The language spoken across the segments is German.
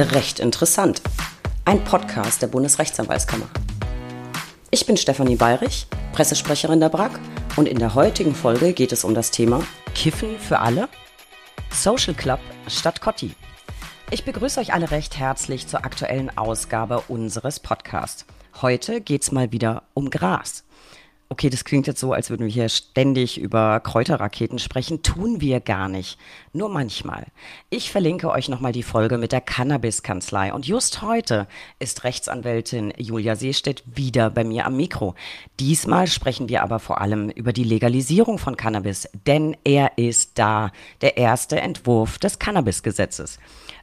Recht interessant. Ein Podcast der Bundesrechtsanwaltskammer. Ich bin Stefanie Bayrich, Pressesprecherin der BRAG und in der heutigen Folge geht es um das Thema Kiffen für alle? Social Club statt Cotti. Ich begrüße euch alle recht herzlich zur aktuellen Ausgabe unseres Podcasts. Heute geht's mal wieder um Gras. Okay, das klingt jetzt so, als würden wir hier ständig über Kräuterraketen sprechen. Tun wir gar nicht. Nur manchmal. Ich verlinke euch nochmal die Folge mit der Cannabis-Kanzlei. Und just heute ist Rechtsanwältin Julia Seestedt wieder bei mir am Mikro. Diesmal sprechen wir aber vor allem über die Legalisierung von Cannabis, denn er ist da, der erste Entwurf des Cannabis-Gesetzes.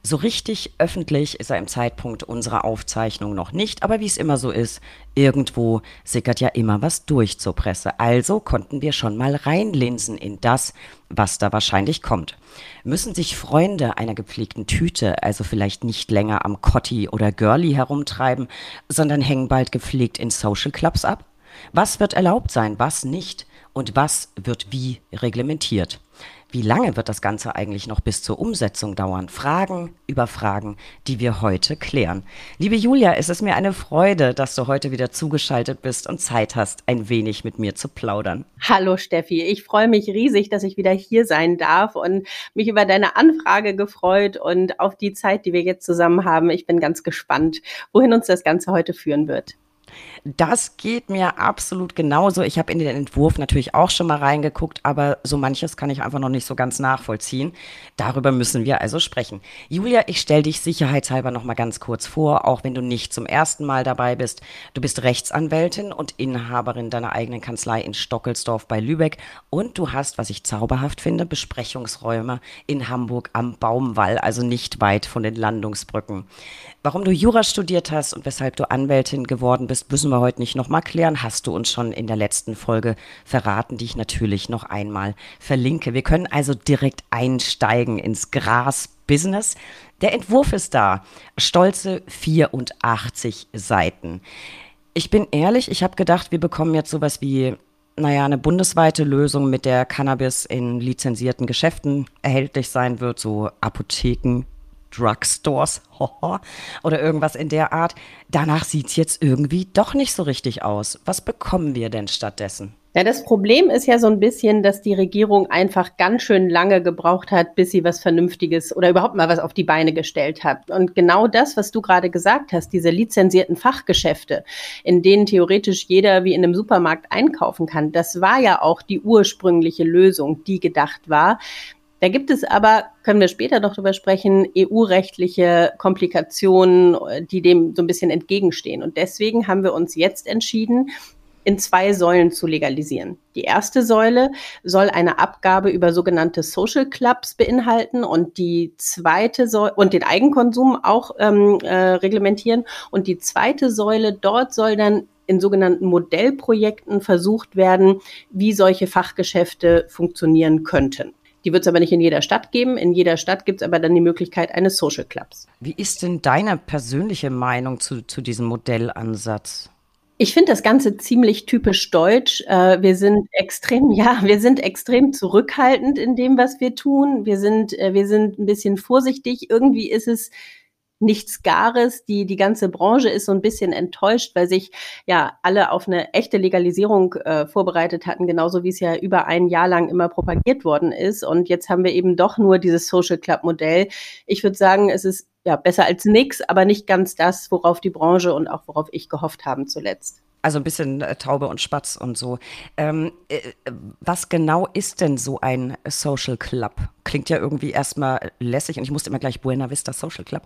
So richtig öffentlich ist er im Zeitpunkt unserer Aufzeichnung noch nicht, aber wie es immer so ist, irgendwo sickert ja immer was durch zur Presse. Also konnten wir schon mal reinlinsen in das, was da wahrscheinlich kommt. Müssen sich Freunde einer gepflegten Tüte also vielleicht nicht länger am Cotti oder Girlie herumtreiben, sondern hängen bald gepflegt in Social Clubs ab? Was wird erlaubt sein, was nicht? Und was wird wie reglementiert? Wie lange wird das Ganze eigentlich noch bis zur Umsetzung dauern? Fragen über Fragen, die wir heute klären. Liebe Julia, es ist mir eine Freude, dass du heute wieder zugeschaltet bist und Zeit hast, ein wenig mit mir zu plaudern. Hallo Steffi, ich freue mich riesig, dass ich wieder hier sein darf und mich über deine Anfrage gefreut und auf die Zeit, die wir jetzt zusammen haben. Ich bin ganz gespannt, wohin uns das Ganze heute führen wird. Das geht mir absolut genauso. Ich habe in den Entwurf natürlich auch schon mal reingeguckt, aber so manches kann ich einfach noch nicht so ganz nachvollziehen. Darüber müssen wir also sprechen. Julia, ich stelle dich sicherheitshalber noch mal ganz kurz vor, auch wenn du nicht zum ersten Mal dabei bist. Du bist Rechtsanwältin und Inhaberin deiner eigenen Kanzlei in Stockelsdorf bei Lübeck und du hast, was ich zauberhaft finde, Besprechungsräume in Hamburg am Baumwall, also nicht weit von den Landungsbrücken. Warum du Jura studiert hast und weshalb du Anwältin geworden bist, müssen wir heute nicht nochmal klären. Hast du uns schon in der letzten Folge verraten, die ich natürlich noch einmal verlinke. Wir können also direkt einsteigen ins Gras-Business. Der Entwurf ist da. Stolze 84 Seiten. Ich bin ehrlich, ich habe gedacht, wir bekommen jetzt sowas wie naja, eine bundesweite Lösung, mit der Cannabis in lizenzierten Geschäften erhältlich sein wird, so Apotheken, Drugstores oder irgendwas in der Art. Danach sieht es jetzt irgendwie doch nicht so richtig aus. Was bekommen wir denn stattdessen? Ja, das Problem ist ja so ein bisschen, dass die Regierung einfach ganz schön lange gebraucht hat, bis sie was Vernünftiges oder überhaupt mal was auf die Beine gestellt hat. Und genau das, was du gerade gesagt hast, diese lizenzierten Fachgeschäfte, in denen theoretisch jeder wie in einem Supermarkt einkaufen kann, das war ja auch die ursprüngliche Lösung, die gedacht war. Da gibt es aber, können wir später noch drüber sprechen, EU-rechtliche Komplikationen, die dem so ein bisschen entgegenstehen. Und deswegen haben wir uns jetzt entschieden, in zwei Säulen zu legalisieren. Die erste Säule soll eine Abgabe über sogenannte Social Clubs beinhalten und die zweite Säule und den Eigenkonsum auch ähm, äh, reglementieren. Und die zweite Säule, dort soll dann in sogenannten Modellprojekten versucht werden, wie solche Fachgeschäfte funktionieren könnten. Die wird es aber nicht in jeder Stadt geben. In jeder Stadt gibt es aber dann die Möglichkeit eines Social Clubs. Wie ist denn deine persönliche Meinung zu, zu diesem Modellansatz? Ich finde das Ganze ziemlich typisch deutsch. Äh, wir sind extrem, ja, wir sind extrem zurückhaltend in dem, was wir tun. Wir sind, äh, wir sind ein bisschen vorsichtig. Irgendwie ist es nichts Gares. Die, die ganze Branche ist so ein bisschen enttäuscht, weil sich ja alle auf eine echte Legalisierung äh, vorbereitet hatten, genauso wie es ja über ein Jahr lang immer propagiert worden ist. Und jetzt haben wir eben doch nur dieses Social Club Modell. Ich würde sagen, es ist ja besser als nichts, aber nicht ganz das, worauf die Branche und auch worauf ich gehofft haben zuletzt. Also ein bisschen äh, Taube und Spatz und so. Ähm, äh, was genau ist denn so ein Social Club? Klingt ja irgendwie erstmal lässig und ich musste immer gleich Buena Vista Social Club.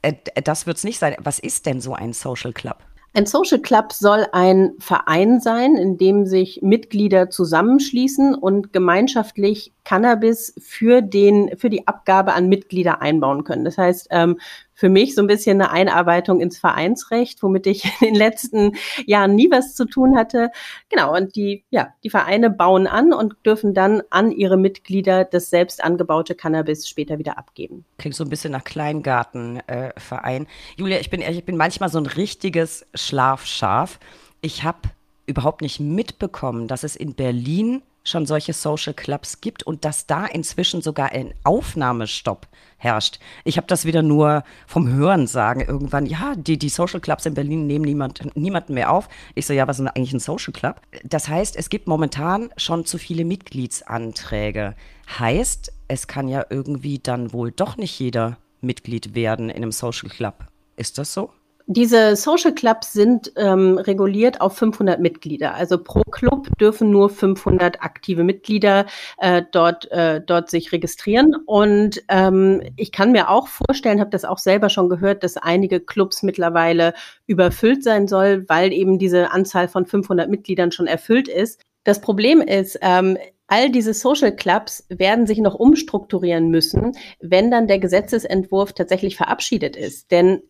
Äh, das wird es nicht sein. Was ist denn so ein Social Club? Ein Social Club soll ein Verein sein, in dem sich Mitglieder zusammenschließen und gemeinschaftlich Cannabis für den, für die Abgabe an Mitglieder einbauen können. Das heißt, ähm, für mich so ein bisschen eine Einarbeitung ins Vereinsrecht, womit ich in den letzten Jahren nie was zu tun hatte. Genau. Und die, ja, die Vereine bauen an und dürfen dann an ihre Mitglieder das selbst angebaute Cannabis später wieder abgeben. Klingt so ein bisschen nach Kleingartenverein. Äh, Julia, ich bin ich bin manchmal so ein richtiges Schlafschaf. Ich habe überhaupt nicht mitbekommen, dass es in Berlin schon solche Social Clubs gibt und dass da inzwischen sogar ein Aufnahmestopp herrscht. Ich habe das wieder nur vom Hören sagen irgendwann, ja, die, die Social Clubs in Berlin nehmen niemand, niemanden mehr auf. Ich so, ja, was ist denn eigentlich ein Social Club? Das heißt, es gibt momentan schon zu viele Mitgliedsanträge. Heißt, es kann ja irgendwie dann wohl doch nicht jeder Mitglied werden in einem Social Club. Ist das so? Diese Social Clubs sind ähm, reguliert auf 500 Mitglieder. Also pro Club dürfen nur 500 aktive Mitglieder äh, dort, äh, dort sich registrieren. Und ähm, ich kann mir auch vorstellen, habe das auch selber schon gehört, dass einige Clubs mittlerweile überfüllt sein soll, weil eben diese Anzahl von 500 Mitgliedern schon erfüllt ist. Das Problem ist, ähm, all diese Social Clubs werden sich noch umstrukturieren müssen, wenn dann der Gesetzesentwurf tatsächlich verabschiedet ist. Denn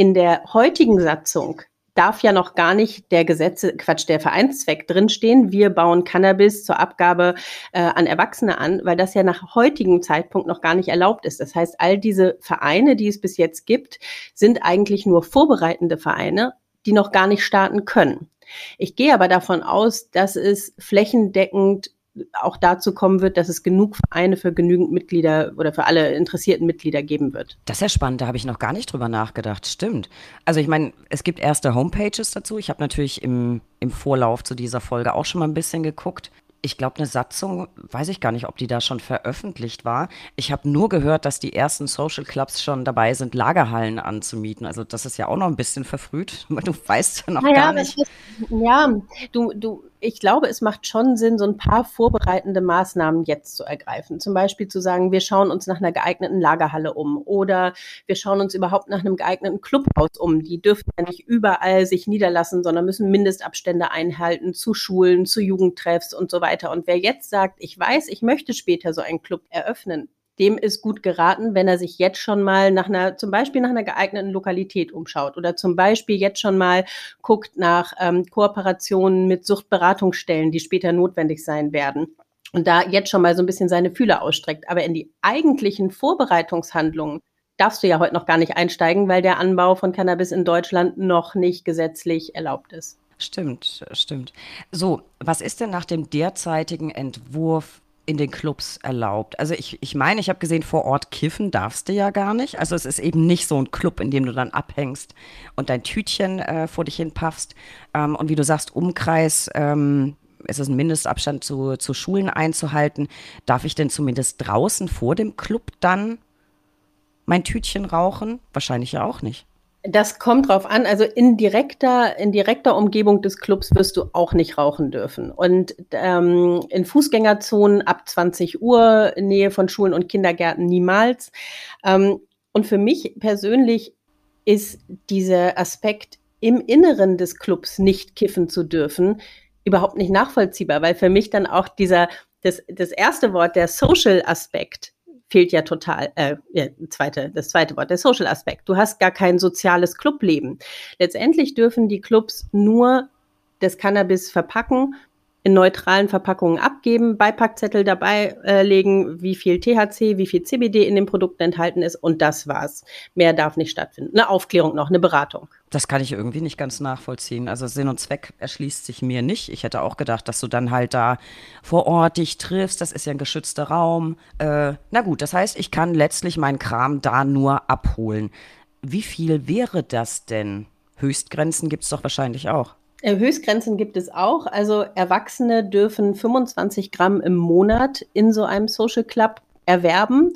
in der heutigen Satzung darf ja noch gar nicht der Gesetze, Quatsch, der Vereinszweck drinstehen. Wir bauen Cannabis zur Abgabe äh, an Erwachsene an, weil das ja nach heutigem Zeitpunkt noch gar nicht erlaubt ist. Das heißt, all diese Vereine, die es bis jetzt gibt, sind eigentlich nur vorbereitende Vereine, die noch gar nicht starten können. Ich gehe aber davon aus, dass es flächendeckend auch dazu kommen wird, dass es genug Vereine für genügend Mitglieder oder für alle interessierten Mitglieder geben wird. Das ist ja spannend, da habe ich noch gar nicht drüber nachgedacht. Stimmt. Also ich meine, es gibt erste Homepages dazu. Ich habe natürlich im, im Vorlauf zu dieser Folge auch schon mal ein bisschen geguckt ich glaube, eine Satzung, weiß ich gar nicht, ob die da schon veröffentlicht war. Ich habe nur gehört, dass die ersten Social Clubs schon dabei sind, Lagerhallen anzumieten. Also das ist ja auch noch ein bisschen verfrüht, weil du weißt ja noch naja, gar nicht. Ist, ja, du, du, ich glaube, es macht schon Sinn, so ein paar vorbereitende Maßnahmen jetzt zu ergreifen. Zum Beispiel zu sagen, wir schauen uns nach einer geeigneten Lagerhalle um oder wir schauen uns überhaupt nach einem geeigneten Clubhaus um. Die dürfen ja nicht überall sich niederlassen, sondern müssen Mindestabstände einhalten zu Schulen, zu Jugendtreffs und so weiter. Und wer jetzt sagt, ich weiß, ich möchte später so einen Club eröffnen, dem ist gut geraten, wenn er sich jetzt schon mal nach einer, zum Beispiel nach einer geeigneten Lokalität umschaut oder zum Beispiel jetzt schon mal guckt nach ähm, Kooperationen mit Suchtberatungsstellen, die später notwendig sein werden. Und da jetzt schon mal so ein bisschen seine Fühler ausstreckt. Aber in die eigentlichen Vorbereitungshandlungen darfst du ja heute noch gar nicht einsteigen, weil der Anbau von Cannabis in Deutschland noch nicht gesetzlich erlaubt ist. Stimmt, stimmt. So, was ist denn nach dem derzeitigen Entwurf in den Clubs erlaubt. Also ich, ich meine, ich habe gesehen, vor Ort kiffen darfst du ja gar nicht. Also es ist eben nicht so ein Club, in dem du dann abhängst und dein Tütchen äh, vor dich hin paffst. Ähm, und wie du sagst, Umkreis, ähm, ist es ein Mindestabstand zu, zu Schulen einzuhalten. Darf ich denn zumindest draußen vor dem Club dann mein Tütchen rauchen? Wahrscheinlich ja auch nicht. Das kommt drauf an. Also in direkter, in direkter Umgebung des Clubs wirst du auch nicht rauchen dürfen. Und ähm, in Fußgängerzonen ab 20 Uhr, Nähe von Schulen und Kindergärten niemals. Ähm, und für mich persönlich ist dieser Aspekt, im Inneren des Clubs nicht kiffen zu dürfen, überhaupt nicht nachvollziehbar, weil für mich dann auch dieser, das, das erste Wort, der Social-Aspekt, fehlt ja total, äh, zweite, das zweite Wort, der Social Aspekt. Du hast gar kein soziales Clubleben. Letztendlich dürfen die Clubs nur das Cannabis verpacken in neutralen Verpackungen abgeben, Beipackzettel dabei äh, legen, wie viel THC, wie viel CBD in den Produkten enthalten ist und das war's. Mehr darf nicht stattfinden. Eine Aufklärung noch, eine Beratung. Das kann ich irgendwie nicht ganz nachvollziehen. Also Sinn und Zweck erschließt sich mir nicht. Ich hätte auch gedacht, dass du dann halt da vor Ort dich triffst. Das ist ja ein geschützter Raum. Äh, na gut, das heißt, ich kann letztlich meinen Kram da nur abholen. Wie viel wäre das denn? Höchstgrenzen gibt es doch wahrscheinlich auch. Äh, Höchstgrenzen gibt es auch. Also Erwachsene dürfen 25 Gramm im Monat in so einem Social Club erwerben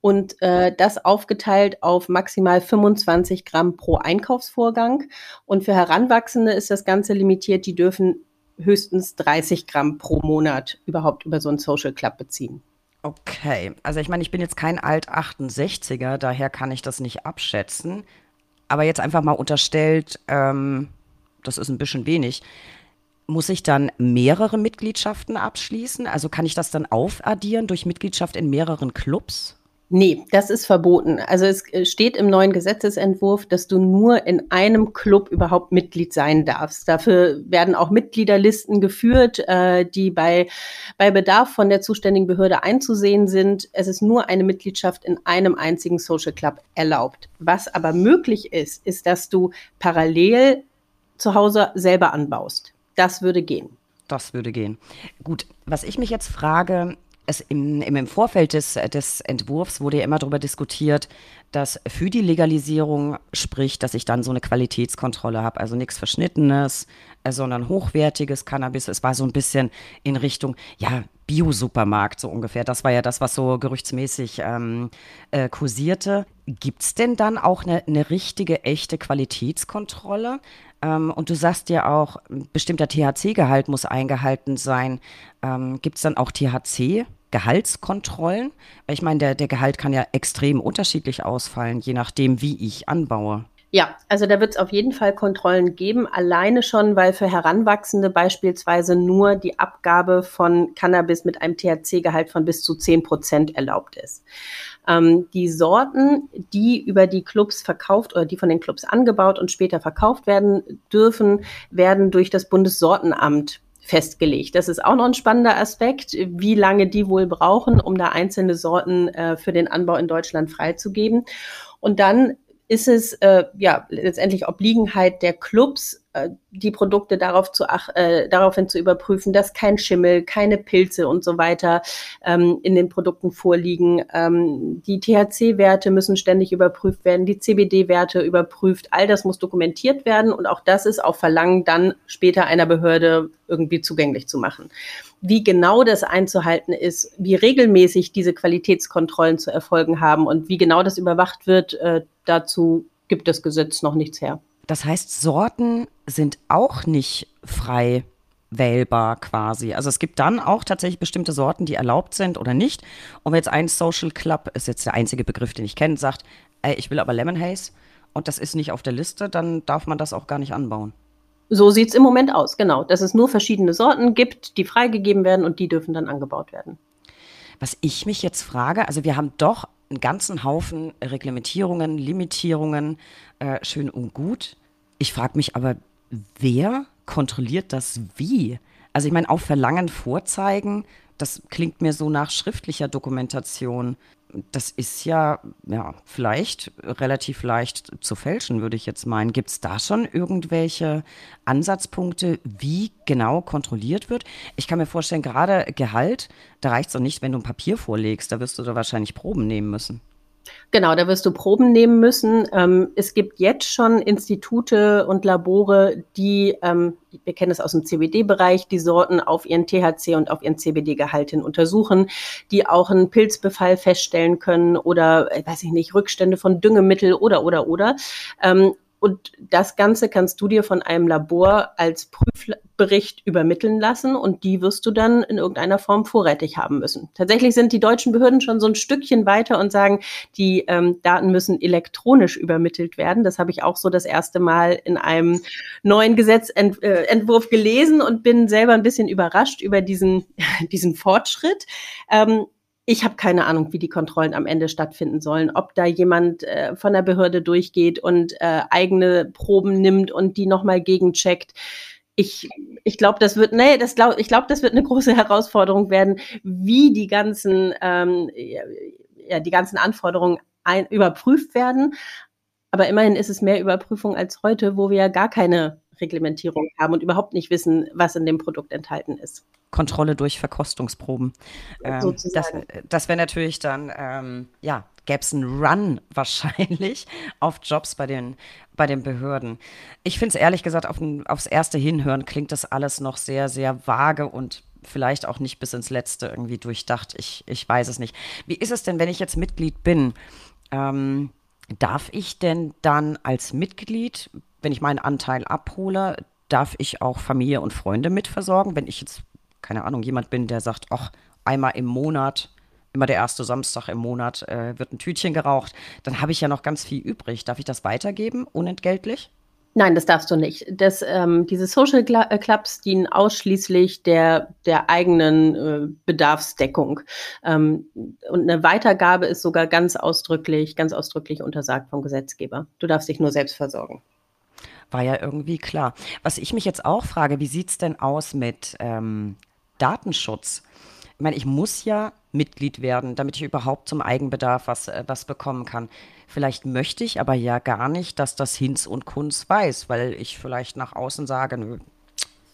und äh, das aufgeteilt auf maximal 25 Gramm pro Einkaufsvorgang. Und für Heranwachsende ist das Ganze limitiert. Die dürfen höchstens 30 Gramm pro Monat überhaupt über so einen Social Club beziehen. Okay, also ich meine, ich bin jetzt kein Alt-68er, daher kann ich das nicht abschätzen. Aber jetzt einfach mal unterstellt, ähm, das ist ein bisschen wenig. Muss ich dann mehrere Mitgliedschaften abschließen? Also kann ich das dann aufaddieren durch Mitgliedschaft in mehreren Clubs? Nee, das ist verboten. Also es äh, steht im neuen Gesetzesentwurf, dass du nur in einem Club überhaupt Mitglied sein darfst. Dafür werden auch Mitgliederlisten geführt, äh, die bei, bei Bedarf von der zuständigen Behörde einzusehen sind. Es ist nur eine Mitgliedschaft in einem einzigen Social Club erlaubt. Was aber möglich ist, ist, dass du parallel zu Hause selber anbaust. Das würde gehen. Das würde gehen. Gut, was ich mich jetzt frage, es im, im Vorfeld des, des Entwurfs wurde ja immer darüber diskutiert, dass für die Legalisierung spricht, dass ich dann so eine Qualitätskontrolle habe. Also nichts Verschnittenes, äh, sondern hochwertiges Cannabis. Es war so ein bisschen in Richtung, ja, Bio-Supermarkt so ungefähr. Das war ja das, was so gerüchtsmäßig ähm, äh, kursierte. Gibt es denn dann auch eine, eine richtige, echte Qualitätskontrolle? Ähm, und du sagst ja auch, ein bestimmter THC-Gehalt muss eingehalten sein. Ähm, Gibt es dann auch THC-Gehaltskontrollen? Weil ich meine, der, der Gehalt kann ja extrem unterschiedlich ausfallen, je nachdem, wie ich anbaue. Ja, also da wird es auf jeden Fall Kontrollen geben, alleine schon, weil für Heranwachsende beispielsweise nur die Abgabe von Cannabis mit einem THC-Gehalt von bis zu 10 Prozent erlaubt ist. Ähm, die Sorten, die über die Clubs verkauft oder die von den Clubs angebaut und später verkauft werden dürfen, werden durch das Bundessortenamt festgelegt. Das ist auch noch ein spannender Aspekt, wie lange die wohl brauchen, um da einzelne Sorten äh, für den Anbau in Deutschland freizugeben. Und dann ist es äh, ja letztendlich Obliegenheit der Clubs, die Produkte darauf zu ach, äh, daraufhin zu überprüfen, dass kein Schimmel, keine Pilze und so weiter ähm, in den Produkten vorliegen. Ähm, die THC-Werte müssen ständig überprüft werden, die CBD-Werte überprüft. All das muss dokumentiert werden und auch das ist auf Verlangen dann später einer Behörde irgendwie zugänglich zu machen. Wie genau das einzuhalten ist, wie regelmäßig diese Qualitätskontrollen zu erfolgen haben und wie genau das überwacht wird, äh, dazu gibt das Gesetz noch nichts her. Das heißt, Sorten sind auch nicht frei wählbar quasi. Also es gibt dann auch tatsächlich bestimmte Sorten, die erlaubt sind oder nicht. Und wenn jetzt ein Social Club, ist jetzt der einzige Begriff, den ich kenne, sagt, ey, ich will aber Lemon Haze und das ist nicht auf der Liste, dann darf man das auch gar nicht anbauen. So sieht es im Moment aus, genau. Dass es nur verschiedene Sorten gibt, die freigegeben werden und die dürfen dann angebaut werden. Was ich mich jetzt frage, also wir haben doch einen ganzen Haufen Reglementierungen, Limitierungen, äh, schön und gut. Ich frage mich aber, wer kontrolliert das wie? Also ich meine, auf Verlangen vorzeigen, das klingt mir so nach schriftlicher Dokumentation das ist ja, ja, vielleicht relativ leicht zu fälschen, würde ich jetzt meinen. Gibt es da schon irgendwelche Ansatzpunkte, wie genau kontrolliert wird? Ich kann mir vorstellen, gerade Gehalt, da reicht es doch nicht, wenn du ein Papier vorlegst. Da wirst du da wahrscheinlich Proben nehmen müssen. Genau, da wirst du Proben nehmen müssen. Ähm, es gibt jetzt schon Institute und Labore, die, ähm, wir kennen es aus dem CBD-Bereich, die Sorten auf ihren THC und auf ihren CBD-Gehalt hin untersuchen, die auch einen Pilzbefall feststellen können oder, äh, weiß ich nicht, Rückstände von Düngemittel oder, oder, oder. Ähm, und das Ganze kannst du dir von einem Labor als Prüfbericht übermitteln lassen und die wirst du dann in irgendeiner Form vorrätig haben müssen. Tatsächlich sind die deutschen Behörden schon so ein Stückchen weiter und sagen, die ähm, Daten müssen elektronisch übermittelt werden. Das habe ich auch so das erste Mal in einem neuen Gesetzentwurf gelesen und bin selber ein bisschen überrascht über diesen, diesen Fortschritt. Ähm, ich habe keine Ahnung, wie die Kontrollen am Ende stattfinden sollen. Ob da jemand äh, von der Behörde durchgeht und äh, eigene Proben nimmt und die nochmal gegencheckt. Ich, ich glaube, das wird, nee, das glaub, ich glaube, das wird eine große Herausforderung werden, wie die ganzen, ähm, ja, die ganzen Anforderungen ein, überprüft werden. Aber immerhin ist es mehr Überprüfung als heute, wo wir ja gar keine Reglementierung haben und überhaupt nicht wissen, was in dem Produkt enthalten ist. Kontrolle durch Verkostungsproben. Ähm, das das wäre natürlich dann, ähm, ja, gäbe es einen Run wahrscheinlich auf Jobs bei den, bei den Behörden. Ich finde es ehrlich gesagt, auf ein, aufs erste Hinhören klingt das alles noch sehr, sehr vage und vielleicht auch nicht bis ins Letzte irgendwie durchdacht. Ich, ich weiß es nicht. Wie ist es denn, wenn ich jetzt Mitglied bin? Ähm, darf ich denn dann als Mitglied, wenn ich meinen Anteil abhole, darf ich auch Familie und Freunde mitversorgen, wenn ich jetzt keine Ahnung, jemand bin, der sagt, ach, einmal im Monat, immer der erste Samstag im Monat äh, wird ein Tütchen geraucht, dann habe ich ja noch ganz viel übrig. Darf ich das weitergeben, unentgeltlich? Nein, das darfst du nicht. Das, ähm, diese Social äh, Clubs dienen ausschließlich der, der eigenen äh, Bedarfsdeckung. Ähm, und eine Weitergabe ist sogar ganz ausdrücklich, ganz ausdrücklich untersagt vom Gesetzgeber. Du darfst dich nur selbst versorgen. War ja irgendwie klar. Was ich mich jetzt auch frage, wie sieht es denn aus mit ähm, Datenschutz. Ich meine, ich muss ja Mitglied werden, damit ich überhaupt zum Eigenbedarf was, äh, was bekommen kann. Vielleicht möchte ich aber ja gar nicht, dass das Hinz und Kunz weiß, weil ich vielleicht nach außen sage, nö,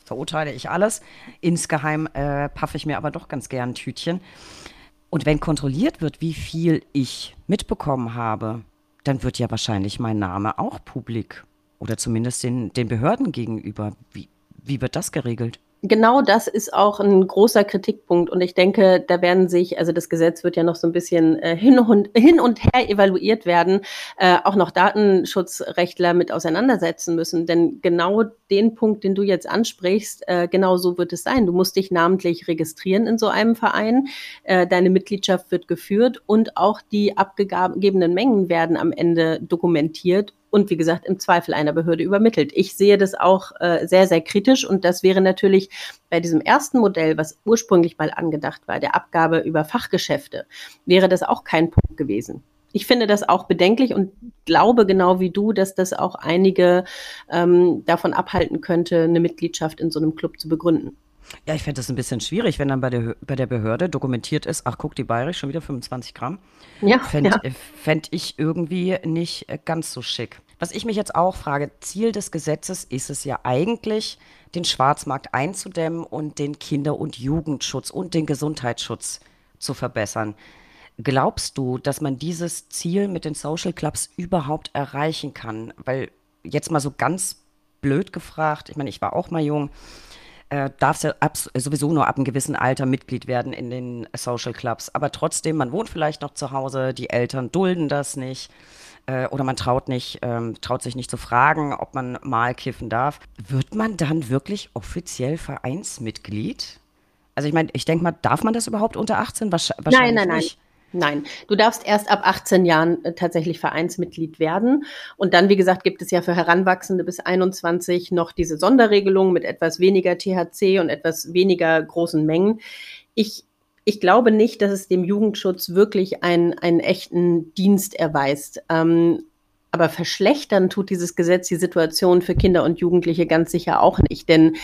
verurteile ich alles. Insgeheim äh, paffe ich mir aber doch ganz gern ein Tütchen. Und wenn kontrolliert wird, wie viel ich mitbekommen habe, dann wird ja wahrscheinlich mein Name auch publik. Oder zumindest den, den Behörden gegenüber. Wie, wie wird das geregelt? genau das ist auch ein großer Kritikpunkt. Und ich denke, da werden sich, also das Gesetz wird ja noch so ein bisschen äh, hin, und, hin und her evaluiert werden, äh, auch noch Datenschutzrechtler mit auseinandersetzen müssen. Denn genau den Punkt, den du jetzt ansprichst, äh, genau so wird es sein. Du musst dich namentlich registrieren in so einem Verein. Äh, deine Mitgliedschaft wird geführt und auch die abgegebenen Mengen werden am Ende dokumentiert und wie gesagt im Zweifel einer Behörde übermittelt. Ich sehe das auch äh, sehr, sehr kritisch und das wäre natürlich bei diesem ersten Modell, was ursprünglich mal angedacht war, der Abgabe über Fachgeschäfte, wäre das auch kein Punkt gewesen. Ich finde das auch bedenklich und glaube genau wie du, dass das auch einige ähm, davon abhalten könnte, eine Mitgliedschaft in so einem Club zu begründen. Ja, ich fände das ein bisschen schwierig, wenn dann bei der, bei der Behörde dokumentiert ist, ach guck, die Bayerisch schon wieder 25 Gramm. Ja. Fände ja. fänd ich irgendwie nicht äh, ganz so schick. Was ich mich jetzt auch frage, Ziel des Gesetzes ist es ja eigentlich, den Schwarzmarkt einzudämmen und den Kinder- und Jugendschutz und den Gesundheitsschutz zu verbessern. Glaubst du, dass man dieses Ziel mit den Social Clubs überhaupt erreichen kann? Weil jetzt mal so ganz blöd gefragt, ich meine, ich war auch mal jung, äh, darfst ja ab, sowieso nur ab einem gewissen Alter Mitglied werden in den Social Clubs. Aber trotzdem, man wohnt vielleicht noch zu Hause, die Eltern dulden das nicht äh, oder man traut, nicht, ähm, traut sich nicht zu fragen, ob man mal kiffen darf. Wird man dann wirklich offiziell Vereinsmitglied? Also ich meine, ich denke mal, darf man das überhaupt unter 18? Wahrscheinlich nein, nein, nein. Nicht. Nein, du darfst erst ab 18 Jahren äh, tatsächlich Vereinsmitglied werden. Und dann, wie gesagt, gibt es ja für Heranwachsende bis 21 noch diese Sonderregelung mit etwas weniger THC und etwas weniger großen Mengen. Ich, ich glaube nicht, dass es dem Jugendschutz wirklich einen, einen echten Dienst erweist. Ähm, aber verschlechtern tut dieses Gesetz die Situation für Kinder und Jugendliche ganz sicher auch nicht. Denn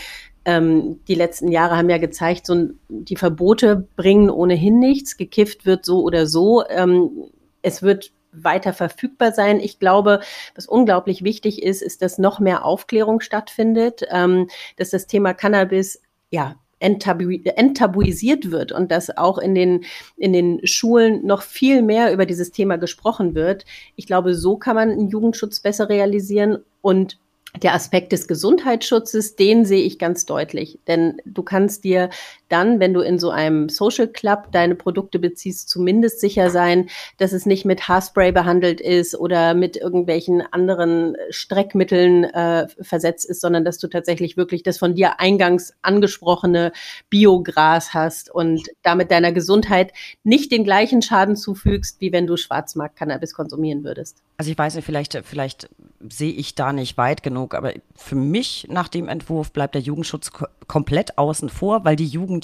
ähm, die letzten Jahre haben ja gezeigt, so die Verbote bringen ohnehin nichts. Gekifft wird so oder so. Ähm, es wird weiter verfügbar sein. Ich glaube, was unglaublich wichtig ist, ist, dass noch mehr Aufklärung stattfindet, ähm, dass das Thema Cannabis ja enttabu enttabuisiert wird und dass auch in den, in den Schulen noch viel mehr über dieses Thema gesprochen wird. Ich glaube, so kann man einen Jugendschutz besser realisieren und der Aspekt des Gesundheitsschutzes, den sehe ich ganz deutlich. Denn du kannst dir dann, wenn du in so einem Social Club deine Produkte beziehst, zumindest sicher sein, dass es nicht mit Haarspray behandelt ist oder mit irgendwelchen anderen Streckmitteln äh, versetzt ist, sondern dass du tatsächlich wirklich das von dir eingangs angesprochene Biogras hast und damit deiner Gesundheit nicht den gleichen Schaden zufügst, wie wenn du Schwarzmarkt-Cannabis konsumieren würdest. Also ich weiß nicht, vielleicht, vielleicht sehe ich da nicht weit genug, aber für mich nach dem Entwurf bleibt der Jugendschutz komplett außen vor, weil die Jugend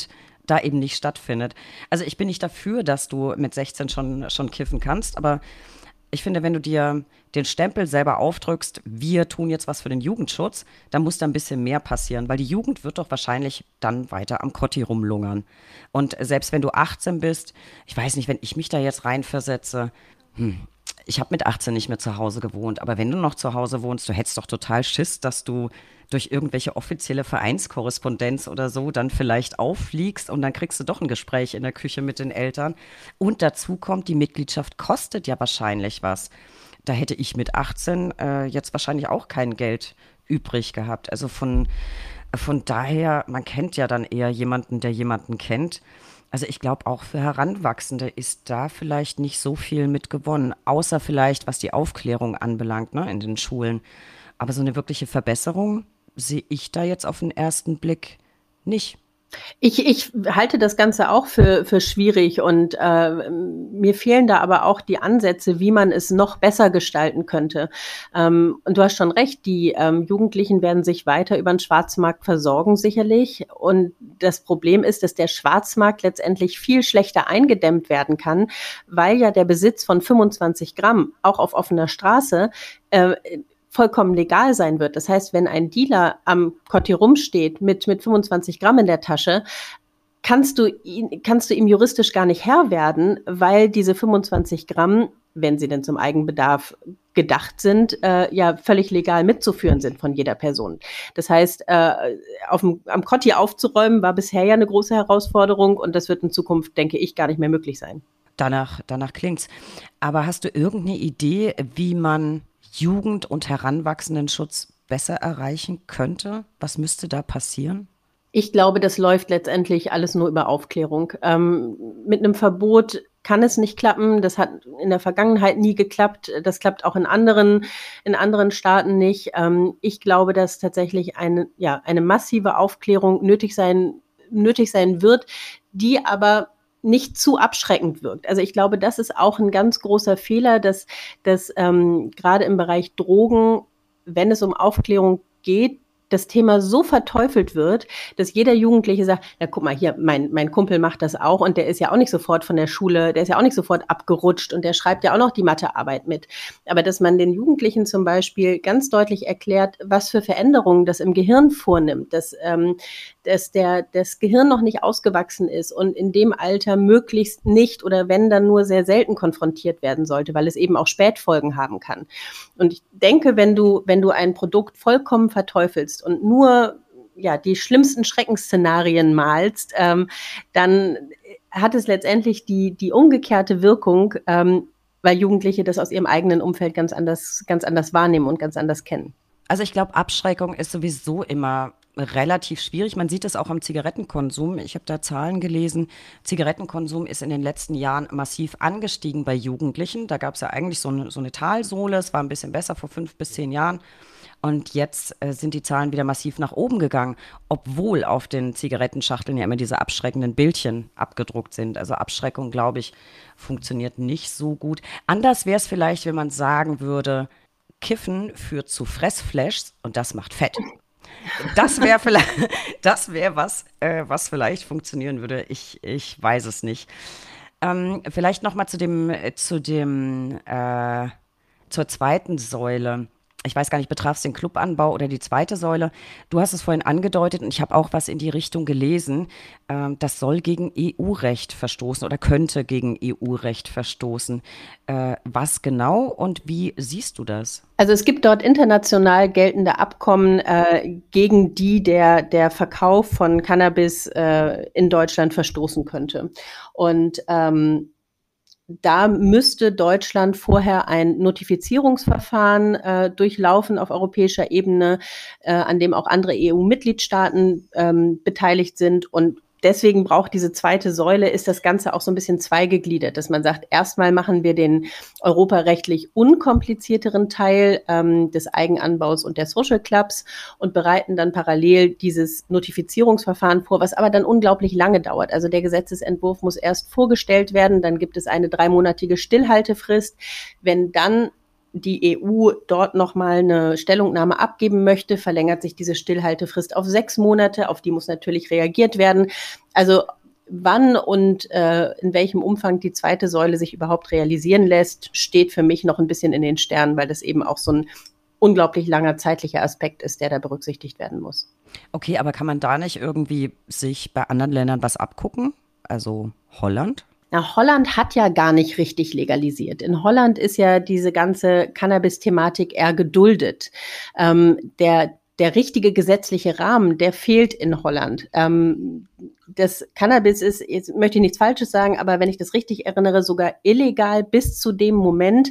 da eben nicht stattfindet. Also ich bin nicht dafür, dass du mit 16 schon, schon kiffen kannst, aber ich finde, wenn du dir den Stempel selber aufdrückst, wir tun jetzt was für den Jugendschutz, dann muss da ein bisschen mehr passieren, weil die Jugend wird doch wahrscheinlich dann weiter am Kotti rumlungern. Und selbst wenn du 18 bist, ich weiß nicht, wenn ich mich da jetzt reinversetze, hm, ich habe mit 18 nicht mehr zu Hause gewohnt, aber wenn du noch zu Hause wohnst, du hättest doch total Schiss, dass du durch irgendwelche offizielle Vereinskorrespondenz oder so dann vielleicht auffliegst und dann kriegst du doch ein Gespräch in der Küche mit den Eltern. Und dazu kommt, die Mitgliedschaft kostet ja wahrscheinlich was. Da hätte ich mit 18 äh, jetzt wahrscheinlich auch kein Geld übrig gehabt. Also von, von daher, man kennt ja dann eher jemanden, der jemanden kennt. Also ich glaube, auch für Heranwachsende ist da vielleicht nicht so viel mit gewonnen, außer vielleicht, was die Aufklärung anbelangt ne, in den Schulen. Aber so eine wirkliche Verbesserung sehe ich da jetzt auf den ersten Blick nicht. Ich, ich halte das Ganze auch für, für schwierig und äh, mir fehlen da aber auch die Ansätze, wie man es noch besser gestalten könnte. Ähm, und du hast schon recht, die ähm, Jugendlichen werden sich weiter über den Schwarzmarkt versorgen, sicherlich. Und das Problem ist, dass der Schwarzmarkt letztendlich viel schlechter eingedämmt werden kann, weil ja der Besitz von 25 Gramm auch auf offener Straße äh, vollkommen legal sein wird. Das heißt, wenn ein Dealer am Kotti rumsteht mit, mit 25 Gramm in der Tasche, kannst du, ihn, kannst du ihm juristisch gar nicht Herr werden, weil diese 25 Gramm wenn sie denn zum Eigenbedarf gedacht sind, äh, ja völlig legal mitzuführen sind von jeder Person. Das heißt, äh, auf dem, am Kotti aufzuräumen war bisher ja eine große Herausforderung und das wird in Zukunft, denke ich, gar nicht mehr möglich sein. Danach, danach klingt's. Aber hast du irgendeine Idee, wie man Jugend- und Heranwachsendenschutz besser erreichen könnte? Was müsste da passieren? Ich glaube, das läuft letztendlich alles nur über Aufklärung. Ähm, mit einem Verbot kann es nicht klappen. Das hat in der Vergangenheit nie geklappt. Das klappt auch in anderen, in anderen Staaten nicht. Ähm, ich glaube, dass tatsächlich eine, ja, eine massive Aufklärung nötig sein, nötig sein wird, die aber nicht zu abschreckend wirkt. Also ich glaube, das ist auch ein ganz großer Fehler, dass, dass ähm, gerade im Bereich Drogen, wenn es um Aufklärung geht, das Thema so verteufelt wird, dass jeder Jugendliche sagt, ja, guck mal hier, mein, mein Kumpel macht das auch und der ist ja auch nicht sofort von der Schule, der ist ja auch nicht sofort abgerutscht und der schreibt ja auch noch die Mathearbeit mit. Aber dass man den Jugendlichen zum Beispiel ganz deutlich erklärt, was für Veränderungen das im Gehirn vornimmt, dass, ähm, dass der, das Gehirn noch nicht ausgewachsen ist und in dem Alter möglichst nicht oder wenn dann nur sehr selten konfrontiert werden sollte, weil es eben auch Spätfolgen haben kann. Und ich denke, wenn du, wenn du ein Produkt vollkommen verteufelst und nur ja, die schlimmsten Schreckensszenarien malst, ähm, dann hat es letztendlich die, die umgekehrte Wirkung, ähm, weil Jugendliche das aus ihrem eigenen Umfeld ganz anders, ganz anders wahrnehmen und ganz anders kennen. Also ich glaube, Abschreckung ist sowieso immer relativ schwierig. Man sieht es auch am Zigarettenkonsum. Ich habe da Zahlen gelesen. Zigarettenkonsum ist in den letzten Jahren massiv angestiegen bei Jugendlichen. Da gab es ja eigentlich so eine, so eine Talsohle. Es war ein bisschen besser vor fünf bis zehn Jahren. Und jetzt äh, sind die Zahlen wieder massiv nach oben gegangen, obwohl auf den Zigarettenschachteln ja immer diese abschreckenden Bildchen abgedruckt sind. Also Abschreckung, glaube ich, funktioniert nicht so gut. Anders wäre es vielleicht, wenn man sagen würde, Kiffen führt zu Fressflashs und das macht Fett. Das wäre vielleicht, das wäre was, äh, was vielleicht funktionieren würde. Ich, ich weiß es nicht. Ähm, vielleicht noch mal zu dem, äh, zu dem, äh, zur zweiten Säule ich weiß gar nicht, betraf es den Clubanbau oder die zweite Säule. Du hast es vorhin angedeutet und ich habe auch was in die Richtung gelesen. Ähm, das soll gegen EU-Recht verstoßen oder könnte gegen EU-Recht verstoßen. Äh, was genau und wie siehst du das? Also es gibt dort international geltende Abkommen, äh, gegen die der, der Verkauf von Cannabis äh, in Deutschland verstoßen könnte. Und ähm, da müsste Deutschland vorher ein Notifizierungsverfahren äh, durchlaufen auf europäischer Ebene, äh, an dem auch andere EU-Mitgliedstaaten ähm, beteiligt sind. Und deswegen braucht diese zweite Säule, ist das Ganze auch so ein bisschen zweigegliedert, dass man sagt, erstmal machen wir den europarechtlich unkomplizierteren Teil ähm, des Eigenanbaus und der Social Clubs und bereiten dann parallel dieses Notifizierungsverfahren vor, was aber dann unglaublich lange dauert. Also der Gesetzesentwurf muss erst vorgestellt werden, dann gibt es eine dreimonatige Stillhaltefrist. Wenn dann die EU dort nochmal eine Stellungnahme abgeben möchte, verlängert sich diese Stillhaltefrist auf sechs Monate. Auf die muss natürlich reagiert werden. Also wann und äh, in welchem Umfang die zweite Säule sich überhaupt realisieren lässt, steht für mich noch ein bisschen in den Sternen, weil das eben auch so ein unglaublich langer zeitlicher Aspekt ist, der da berücksichtigt werden muss. Okay, aber kann man da nicht irgendwie sich bei anderen Ländern was abgucken? Also Holland? Na, Holland hat ja gar nicht richtig legalisiert. In Holland ist ja diese ganze Cannabis-Thematik eher geduldet. Ähm, der, der richtige gesetzliche Rahmen, der fehlt in Holland. Ähm, das Cannabis ist, jetzt möchte ich nichts Falsches sagen, aber wenn ich das richtig erinnere, sogar illegal bis zu dem Moment,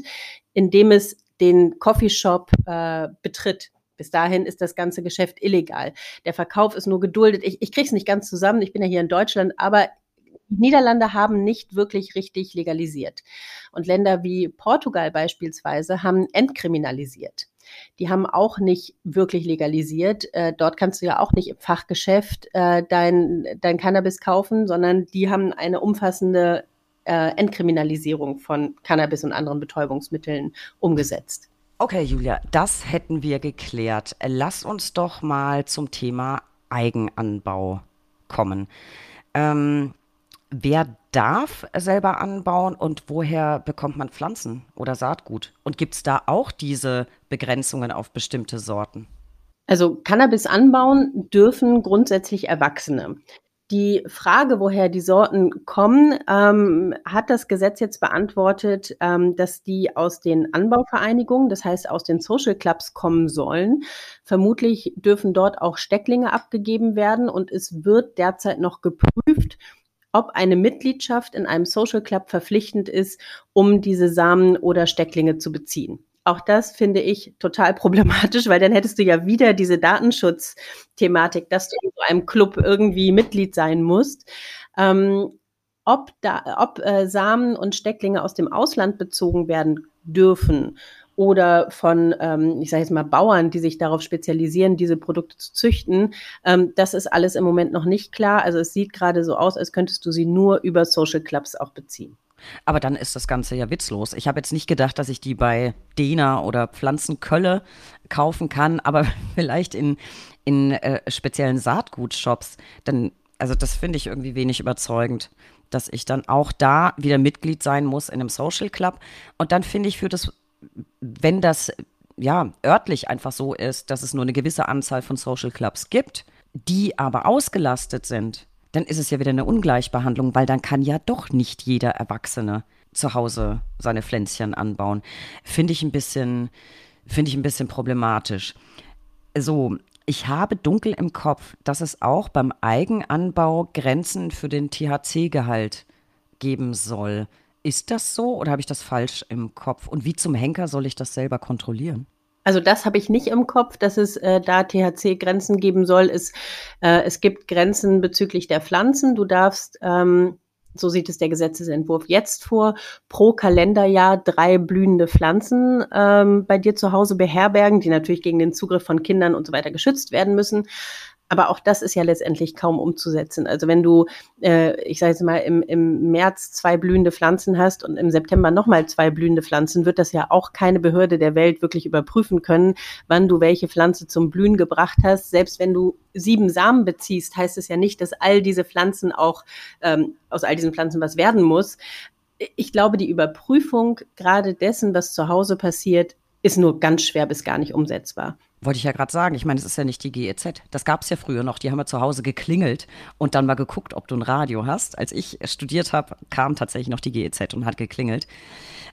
in dem es den Coffeeshop äh, betritt. Bis dahin ist das ganze Geschäft illegal. Der Verkauf ist nur geduldet. Ich, ich kriege es nicht ganz zusammen. Ich bin ja hier in Deutschland, aber Niederlande haben nicht wirklich richtig legalisiert. Und Länder wie Portugal beispielsweise haben entkriminalisiert. Die haben auch nicht wirklich legalisiert. Äh, dort kannst du ja auch nicht im Fachgeschäft äh, dein, dein Cannabis kaufen, sondern die haben eine umfassende äh, Entkriminalisierung von Cannabis und anderen Betäubungsmitteln umgesetzt. Okay, Julia, das hätten wir geklärt. Lass uns doch mal zum Thema Eigenanbau kommen. Ähm, wer darf selber anbauen und woher bekommt man Pflanzen oder Saatgut? Und gibt es da auch diese Begrenzungen auf bestimmte Sorten? Also Cannabis anbauen dürfen grundsätzlich Erwachsene. Die Frage, woher die Sorten kommen, ähm, hat das Gesetz jetzt beantwortet, ähm, dass die aus den Anbauvereinigungen, das heißt aus den Social Clubs kommen sollen. Vermutlich dürfen dort auch Stecklinge abgegeben werden und es wird derzeit noch geprüft, ob eine Mitgliedschaft in einem Social Club verpflichtend ist, um diese Samen oder Stecklinge zu beziehen. Auch das finde ich total problematisch, weil dann hättest du ja wieder diese Datenschutzthematik, dass du in so einem Club irgendwie Mitglied sein musst. Ähm, ob da, ob äh, Samen und Stecklinge aus dem Ausland bezogen werden dürfen oder von, ähm, ich sage jetzt mal, Bauern, die sich darauf spezialisieren, diese Produkte zu züchten. Ähm, das ist alles im Moment noch nicht klar. Also es sieht gerade so aus, als könntest du sie nur über Social Clubs auch beziehen. Aber dann ist das Ganze ja witzlos. Ich habe jetzt nicht gedacht, dass ich die bei Dena oder Pflanzenkölle kaufen kann, aber vielleicht in, in äh, speziellen Saatgutshops. Dann, also das finde ich irgendwie wenig überzeugend, dass ich dann auch da wieder Mitglied sein muss in einem Social Club. Und dann finde ich für das, wenn das ja örtlich einfach so ist, dass es nur eine gewisse Anzahl von Social Clubs gibt, die aber ausgelastet sind, dann ist es ja wieder eine Ungleichbehandlung, weil dann kann ja doch nicht jeder Erwachsene zu Hause seine Pflänzchen anbauen. Finde ich ein bisschen, finde ich ein bisschen problematisch. So, ich habe dunkel im Kopf, dass es auch beim Eigenanbau Grenzen für den THC-Gehalt geben soll. Ist das so oder habe ich das falsch im Kopf? Und wie zum Henker soll ich das selber kontrollieren? Also das habe ich nicht im Kopf, dass es äh, da THC-Grenzen geben soll. Es, äh, es gibt Grenzen bezüglich der Pflanzen. Du darfst, ähm, so sieht es der Gesetzesentwurf jetzt vor, pro Kalenderjahr drei blühende Pflanzen ähm, bei dir zu Hause beherbergen, die natürlich gegen den Zugriff von Kindern und so weiter geschützt werden müssen. Aber auch das ist ja letztendlich kaum umzusetzen. Also wenn du, äh, ich sage jetzt mal, im, im März zwei blühende Pflanzen hast und im September nochmal zwei blühende Pflanzen, wird das ja auch keine Behörde der Welt wirklich überprüfen können, wann du welche Pflanze zum Blühen gebracht hast. Selbst wenn du sieben Samen beziehst, heißt es ja nicht, dass all diese Pflanzen auch ähm, aus all diesen Pflanzen was werden muss. Ich glaube, die Überprüfung gerade dessen, was zu Hause passiert, ist nur ganz schwer bis gar nicht umsetzbar. Wollte ich ja gerade sagen. Ich meine, es ist ja nicht die GEZ. Das gab es ja früher noch. Die haben ja zu Hause geklingelt und dann mal geguckt, ob du ein Radio hast. Als ich studiert habe, kam tatsächlich noch die GEZ und hat geklingelt.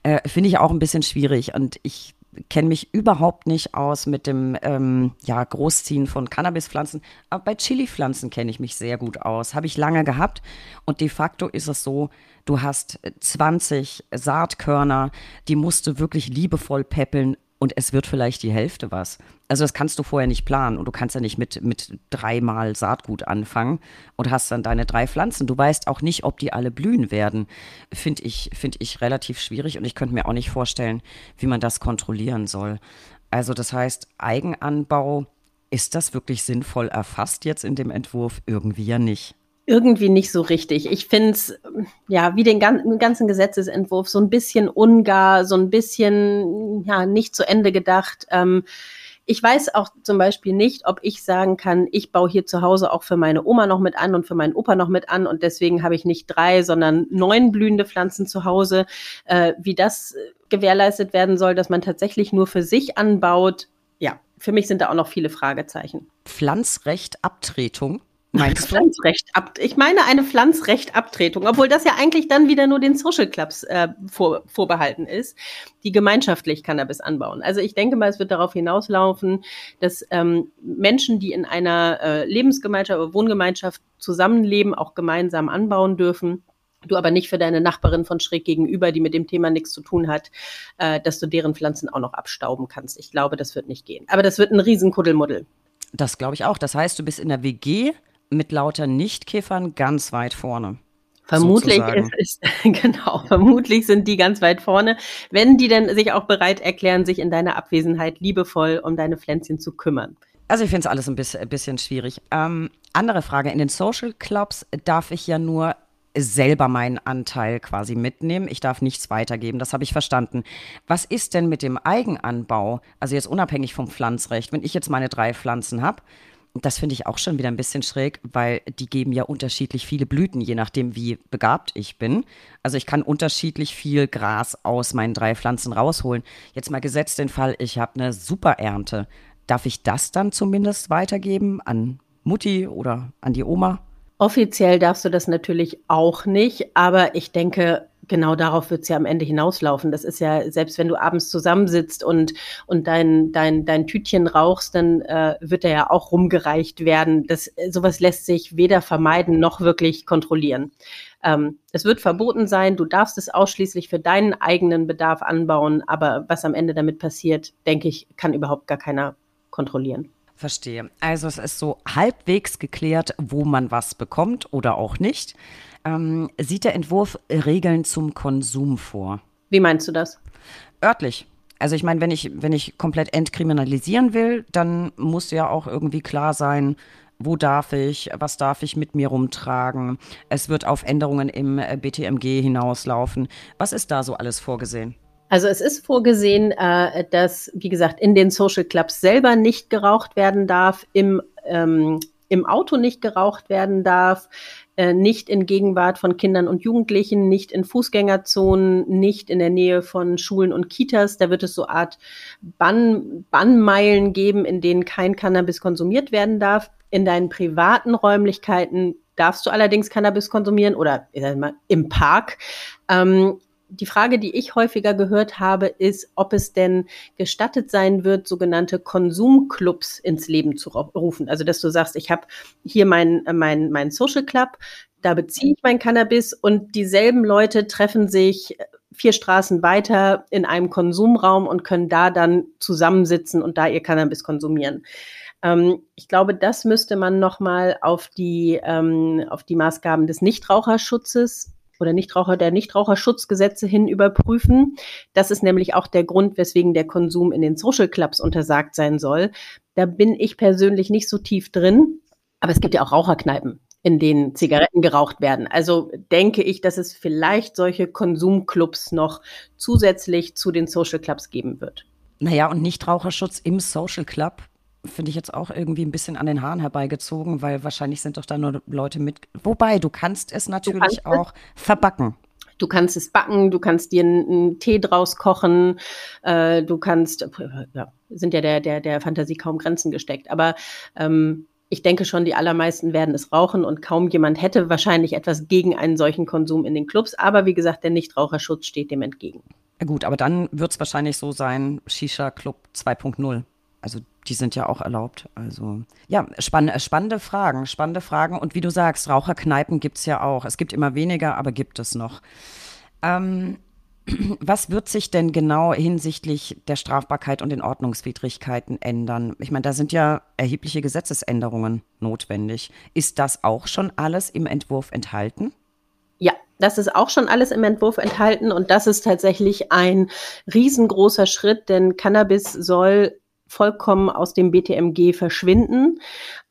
Äh, Finde ich auch ein bisschen schwierig. Und ich kenne mich überhaupt nicht aus mit dem ähm, ja, Großziehen von Cannabispflanzen. Aber bei Chili-Pflanzen kenne ich mich sehr gut aus. Habe ich lange gehabt. Und de facto ist es so, du hast 20 Saatkörner, die musst du wirklich liebevoll peppeln und es wird vielleicht die Hälfte was. Also das kannst du vorher nicht planen und du kannst ja nicht mit, mit dreimal Saatgut anfangen und hast dann deine drei Pflanzen. Du weißt auch nicht, ob die alle blühen werden. Finde ich, finde ich relativ schwierig und ich könnte mir auch nicht vorstellen, wie man das kontrollieren soll. Also das heißt, Eigenanbau, ist das wirklich sinnvoll erfasst jetzt in dem Entwurf? Irgendwie ja nicht irgendwie nicht so richtig. Ich finde es, ja, wie den ganzen Gesetzesentwurf, so ein bisschen ungar, so ein bisschen, ja, nicht zu Ende gedacht. Ähm, ich weiß auch zum Beispiel nicht, ob ich sagen kann, ich baue hier zu Hause auch für meine Oma noch mit an und für meinen Opa noch mit an und deswegen habe ich nicht drei, sondern neun blühende Pflanzen zu Hause. Äh, wie das gewährleistet werden soll, dass man tatsächlich nur für sich anbaut, ja, für mich sind da auch noch viele Fragezeichen. Pflanzrechtabtretung Meinst Pflanzrecht ab, ich meine eine Pflanzrechtabtretung, obwohl das ja eigentlich dann wieder nur den Social Clubs äh, vor, vorbehalten ist, die gemeinschaftlich Cannabis anbauen. Also ich denke mal, es wird darauf hinauslaufen, dass ähm, Menschen, die in einer äh, Lebensgemeinschaft oder Wohngemeinschaft zusammenleben, auch gemeinsam anbauen dürfen. Du aber nicht für deine Nachbarin von schräg gegenüber, die mit dem Thema nichts zu tun hat, äh, dass du deren Pflanzen auch noch abstauben kannst. Ich glaube, das wird nicht gehen. Aber das wird ein Riesenkuddelmuddel. Das glaube ich auch. Das heißt, du bist in der WG mit lauter Nichtkiffern ganz weit vorne. Vermutlich ist, ist, genau, vermutlich sind die ganz weit vorne, wenn die denn sich auch bereit erklären, sich in deiner Abwesenheit liebevoll um deine Pflänzchen zu kümmern. Also ich finde es alles ein bisschen, ein bisschen schwierig. Ähm, andere Frage, in den Social Clubs darf ich ja nur selber meinen Anteil quasi mitnehmen. Ich darf nichts weitergeben, das habe ich verstanden. Was ist denn mit dem Eigenanbau? Also jetzt unabhängig vom Pflanzrecht, wenn ich jetzt meine drei Pflanzen habe das finde ich auch schon wieder ein bisschen schräg, weil die geben ja unterschiedlich viele Blüten, je nachdem, wie begabt ich bin. Also ich kann unterschiedlich viel Gras aus meinen drei Pflanzen rausholen. Jetzt mal gesetzt den Fall, ich habe eine super Ernte. Darf ich das dann zumindest weitergeben an Mutti oder an die Oma? Offiziell darfst du das natürlich auch nicht, aber ich denke, genau darauf wird es ja am Ende hinauslaufen. Das ist ja, selbst wenn du abends zusammensitzt und, und dein, dein, dein Tütchen rauchst, dann äh, wird er ja auch rumgereicht werden. Das, sowas lässt sich weder vermeiden noch wirklich kontrollieren. Ähm, es wird verboten sein, du darfst es ausschließlich für deinen eigenen Bedarf anbauen, aber was am Ende damit passiert, denke ich, kann überhaupt gar keiner kontrollieren. Verstehe. Also es ist so halbwegs geklärt, wo man was bekommt oder auch nicht. Ähm, sieht der Entwurf Regeln zum Konsum vor? Wie meinst du das? Örtlich. Also ich meine, wenn ich, wenn ich komplett entkriminalisieren will, dann muss ja auch irgendwie klar sein, wo darf ich, was darf ich mit mir rumtragen. Es wird auf Änderungen im äh, BTMG hinauslaufen. Was ist da so alles vorgesehen? Also es ist vorgesehen, äh, dass, wie gesagt, in den Social Clubs selber nicht geraucht werden darf, im, ähm, im Auto nicht geraucht werden darf, äh, nicht in Gegenwart von Kindern und Jugendlichen, nicht in Fußgängerzonen, nicht in der Nähe von Schulen und Kitas. Da wird es so Art Bann, Bannmeilen geben, in denen kein Cannabis konsumiert werden darf. In deinen privaten Räumlichkeiten darfst du allerdings Cannabis konsumieren oder mal, im Park. Ähm, die Frage, die ich häufiger gehört habe, ist, ob es denn gestattet sein wird, sogenannte Konsumclubs ins Leben zu rufen. Also, dass du sagst, ich habe hier mein, mein, mein Social Club, da beziehe ich mein Cannabis und dieselben Leute treffen sich vier Straßen weiter in einem Konsumraum und können da dann zusammensitzen und da ihr Cannabis konsumieren. Ähm, ich glaube, das müsste man nochmal auf die, ähm, auf die Maßgaben des Nichtraucherschutzes oder Nichtraucher der Nichtraucherschutzgesetze hin überprüfen. Das ist nämlich auch der Grund, weswegen der Konsum in den Social Clubs untersagt sein soll. Da bin ich persönlich nicht so tief drin, aber es gibt ja auch Raucherkneipen in denen Zigaretten geraucht werden. Also denke ich, dass es vielleicht solche Konsumclubs noch zusätzlich zu den Social Clubs geben wird. Naja, und Nichtraucherschutz im Social Club finde ich jetzt auch irgendwie ein bisschen an den Haaren herbeigezogen, weil wahrscheinlich sind doch da nur Leute mit. Wobei, du kannst es natürlich kannst auch es. verbacken. Du kannst es backen, du kannst dir einen, Tee draus kochen, äh, du kannst, ja, sind ja der, der, der Fantasie kaum Grenzen gesteckt. Aber ähm, ich denke schon, die allermeisten werden es rauchen und kaum jemand hätte wahrscheinlich etwas gegen einen solchen Konsum in den Clubs. Aber wie gesagt, der Nichtraucherschutz steht dem entgegen. Ja gut, aber dann wird es wahrscheinlich so sein, Shisha Club 2.0. Also die sind ja auch erlaubt. Also ja, spann spannende Fragen, spannende Fragen. Und wie du sagst, Raucherkneipen gibt es ja auch. Es gibt immer weniger, aber gibt es noch. Ähm, was wird sich denn genau hinsichtlich der Strafbarkeit und den Ordnungswidrigkeiten ändern? Ich meine, da sind ja erhebliche Gesetzesänderungen notwendig. Ist das auch schon alles im Entwurf enthalten? Ja, das ist auch schon alles im Entwurf enthalten und das ist tatsächlich ein riesengroßer Schritt, denn Cannabis soll vollkommen aus dem BTMG verschwinden.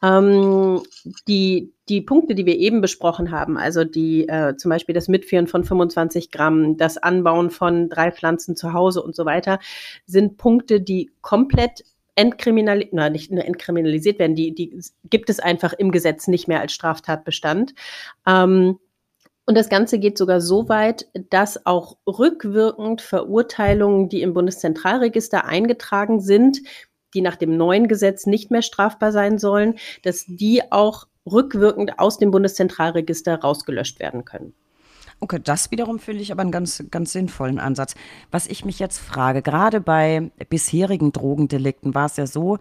Ähm, die, die Punkte, die wir eben besprochen haben, also die äh, zum Beispiel das Mitführen von 25 Gramm, das Anbauen von drei Pflanzen zu Hause und so weiter, sind Punkte, die komplett entkriminalisiert, na, nicht nur entkriminalisiert werden, die, die gibt es einfach im Gesetz nicht mehr als Straftatbestand. Ähm, und das Ganze geht sogar so weit, dass auch rückwirkend Verurteilungen, die im Bundeszentralregister eingetragen sind, die nach dem neuen Gesetz nicht mehr strafbar sein sollen, dass die auch rückwirkend aus dem Bundeszentralregister rausgelöscht werden können. Okay, das wiederum finde ich aber einen ganz, ganz sinnvollen Ansatz. Was ich mich jetzt frage, gerade bei bisherigen Drogendelikten war es ja so,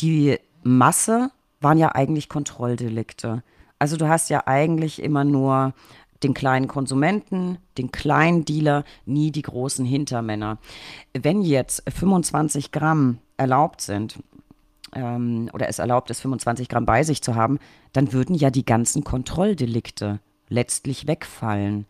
die Masse waren ja eigentlich Kontrolldelikte. Also du hast ja eigentlich immer nur den kleinen Konsumenten, den kleinen Dealer, nie die großen Hintermänner. Wenn jetzt 25 Gramm erlaubt sind, ähm, oder es erlaubt ist, 25 Gramm bei sich zu haben, dann würden ja die ganzen Kontrolldelikte letztlich wegfallen.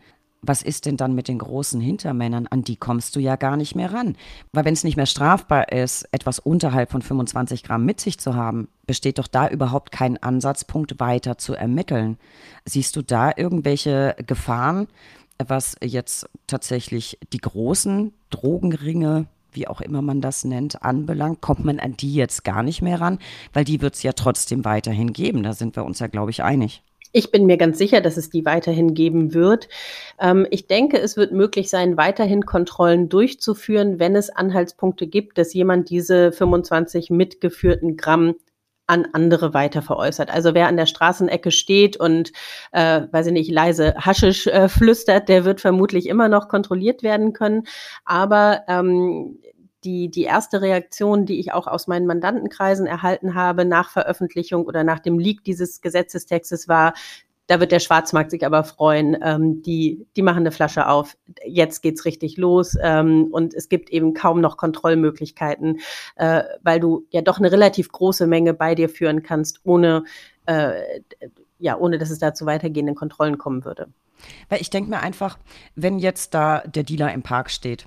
Was ist denn dann mit den großen Hintermännern? An die kommst du ja gar nicht mehr ran. Weil wenn es nicht mehr strafbar ist, etwas unterhalb von 25 Gramm mit sich zu haben, besteht doch da überhaupt kein Ansatzpunkt weiter zu ermitteln. Siehst du da irgendwelche Gefahren, was jetzt tatsächlich die großen Drogenringe wie auch immer man das nennt, anbelangt, kommt man an die jetzt gar nicht mehr ran, weil die wird es ja trotzdem weiterhin geben. Da sind wir uns ja, glaube ich, einig. Ich bin mir ganz sicher, dass es die weiterhin geben wird. Ähm, ich denke, es wird möglich sein, weiterhin Kontrollen durchzuführen, wenn es Anhaltspunkte gibt, dass jemand diese 25 mitgeführten Gramm an andere weiter veräußert. Also wer an der Straßenecke steht und, äh, weiß ich nicht, leise Haschisch äh, flüstert, der wird vermutlich immer noch kontrolliert werden können. Aber ähm, die, die erste Reaktion, die ich auch aus meinen Mandantenkreisen erhalten habe nach Veröffentlichung oder nach dem Leak dieses Gesetzestextes war, da wird der Schwarzmarkt sich aber freuen. Ähm, die, die machen eine Flasche auf. Jetzt geht's richtig los. Ähm, und es gibt eben kaum noch Kontrollmöglichkeiten, äh, weil du ja doch eine relativ große Menge bei dir führen kannst, ohne, äh, ja, ohne dass es da zu weitergehenden Kontrollen kommen würde. Weil ich denke mir einfach, wenn jetzt da der Dealer im Park steht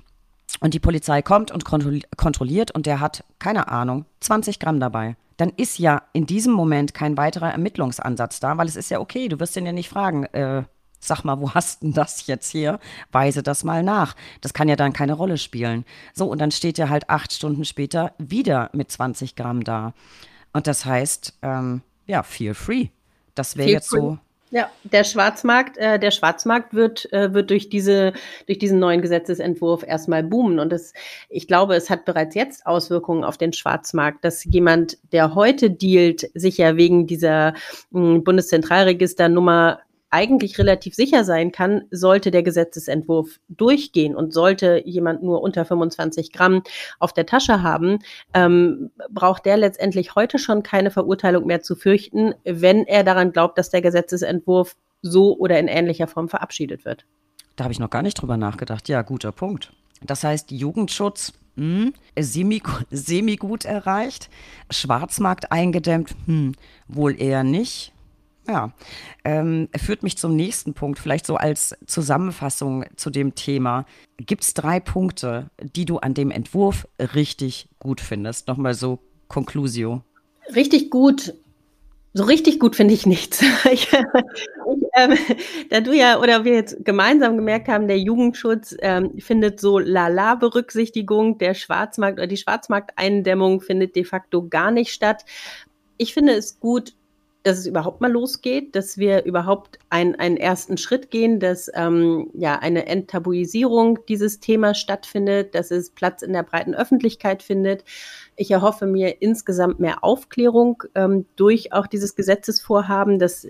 und die Polizei kommt und kontrolliert und der hat, keine Ahnung, 20 Gramm dabei dann ist ja in diesem Moment kein weiterer Ermittlungsansatz da, weil es ist ja okay, du wirst den ja nicht fragen, äh, sag mal, wo hast denn das jetzt hier? Weise das mal nach. Das kann ja dann keine Rolle spielen. So, und dann steht er halt acht Stunden später wieder mit 20 Gramm da. Und das heißt, ähm, ja, feel free. Das wäre jetzt free. so ja, der Schwarzmarkt, äh, der Schwarzmarkt wird, äh, wird durch diese, durch diesen neuen Gesetzesentwurf erstmal boomen. Und das, ich glaube, es hat bereits jetzt Auswirkungen auf den Schwarzmarkt, dass jemand, der heute dealt, sich ja wegen dieser mh, hm, Bundeszentralregisternummer eigentlich relativ sicher sein kann, sollte der Gesetzesentwurf durchgehen und sollte jemand nur unter 25 Gramm auf der Tasche haben, ähm, braucht der letztendlich heute schon keine Verurteilung mehr zu fürchten, wenn er daran glaubt, dass der Gesetzesentwurf so oder in ähnlicher Form verabschiedet wird. Da habe ich noch gar nicht drüber nachgedacht. Ja, guter Punkt. Das heißt, Jugendschutz hm, semi, semi gut erreicht, Schwarzmarkt eingedämmt, hm, wohl eher nicht. Ja, ähm, führt mich zum nächsten Punkt, vielleicht so als Zusammenfassung zu dem Thema. Gibt es drei Punkte, die du an dem Entwurf richtig gut findest? Nochmal so Conclusio. Richtig gut. So richtig gut finde ich nichts. ich, ähm, da du ja oder wir jetzt gemeinsam gemerkt haben, der Jugendschutz ähm, findet so lala Berücksichtigung, der Schwarzmarkt oder die Schwarzmarkteindämmung findet de facto gar nicht statt. Ich finde es gut, dass es überhaupt mal losgeht, dass wir überhaupt ein, einen ersten Schritt gehen, dass ähm, ja eine Enttabuisierung dieses Themas stattfindet, dass es Platz in der breiten Öffentlichkeit findet. Ich erhoffe mir insgesamt mehr Aufklärung ähm, durch auch dieses Gesetzesvorhaben, dass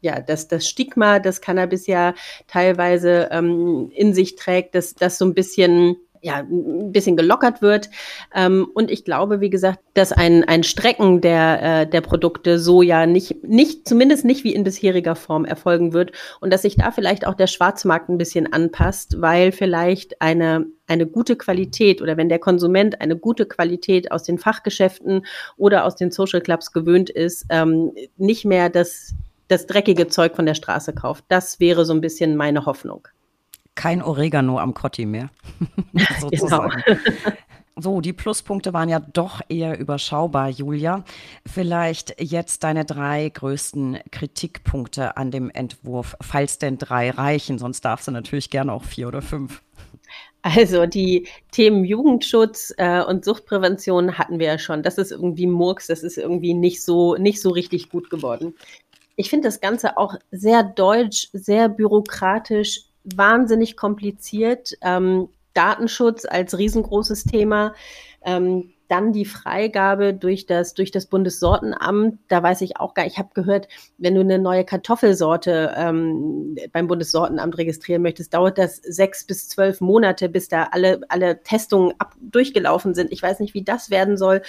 ja, dass das Stigma, das Cannabis ja teilweise ähm, in sich trägt, dass das so ein bisschen ja, ein bisschen gelockert wird. Ähm, und ich glaube, wie gesagt, dass ein, ein Strecken der, äh, der Produkte so ja nicht, nicht, zumindest nicht wie in bisheriger Form erfolgen wird und dass sich da vielleicht auch der Schwarzmarkt ein bisschen anpasst, weil vielleicht eine, eine gute Qualität oder wenn der Konsument eine gute Qualität aus den Fachgeschäften oder aus den Social Clubs gewöhnt ist, ähm, nicht mehr das, das dreckige Zeug von der Straße kauft. Das wäre so ein bisschen meine Hoffnung kein Oregano am Kotti mehr. sozusagen. Genau. So, die Pluspunkte waren ja doch eher überschaubar, Julia. Vielleicht jetzt deine drei größten Kritikpunkte an dem Entwurf, falls denn drei reichen, sonst darfst du natürlich gerne auch vier oder fünf. Also die Themen Jugendschutz äh, und Suchtprävention hatten wir ja schon. Das ist irgendwie Murks, das ist irgendwie nicht so, nicht so richtig gut geworden. Ich finde das Ganze auch sehr deutsch, sehr bürokratisch, wahnsinnig kompliziert. Ähm, Datenschutz als riesengroßes Thema. Ähm, dann die Freigabe durch das, durch das Bundessortenamt. Da weiß ich auch gar, ich habe gehört, wenn du eine neue Kartoffelsorte ähm, beim Bundessortenamt registrieren möchtest, dauert das sechs bis zwölf Monate, bis da alle, alle Testungen ab, durchgelaufen sind. Ich weiß nicht, wie das werden soll.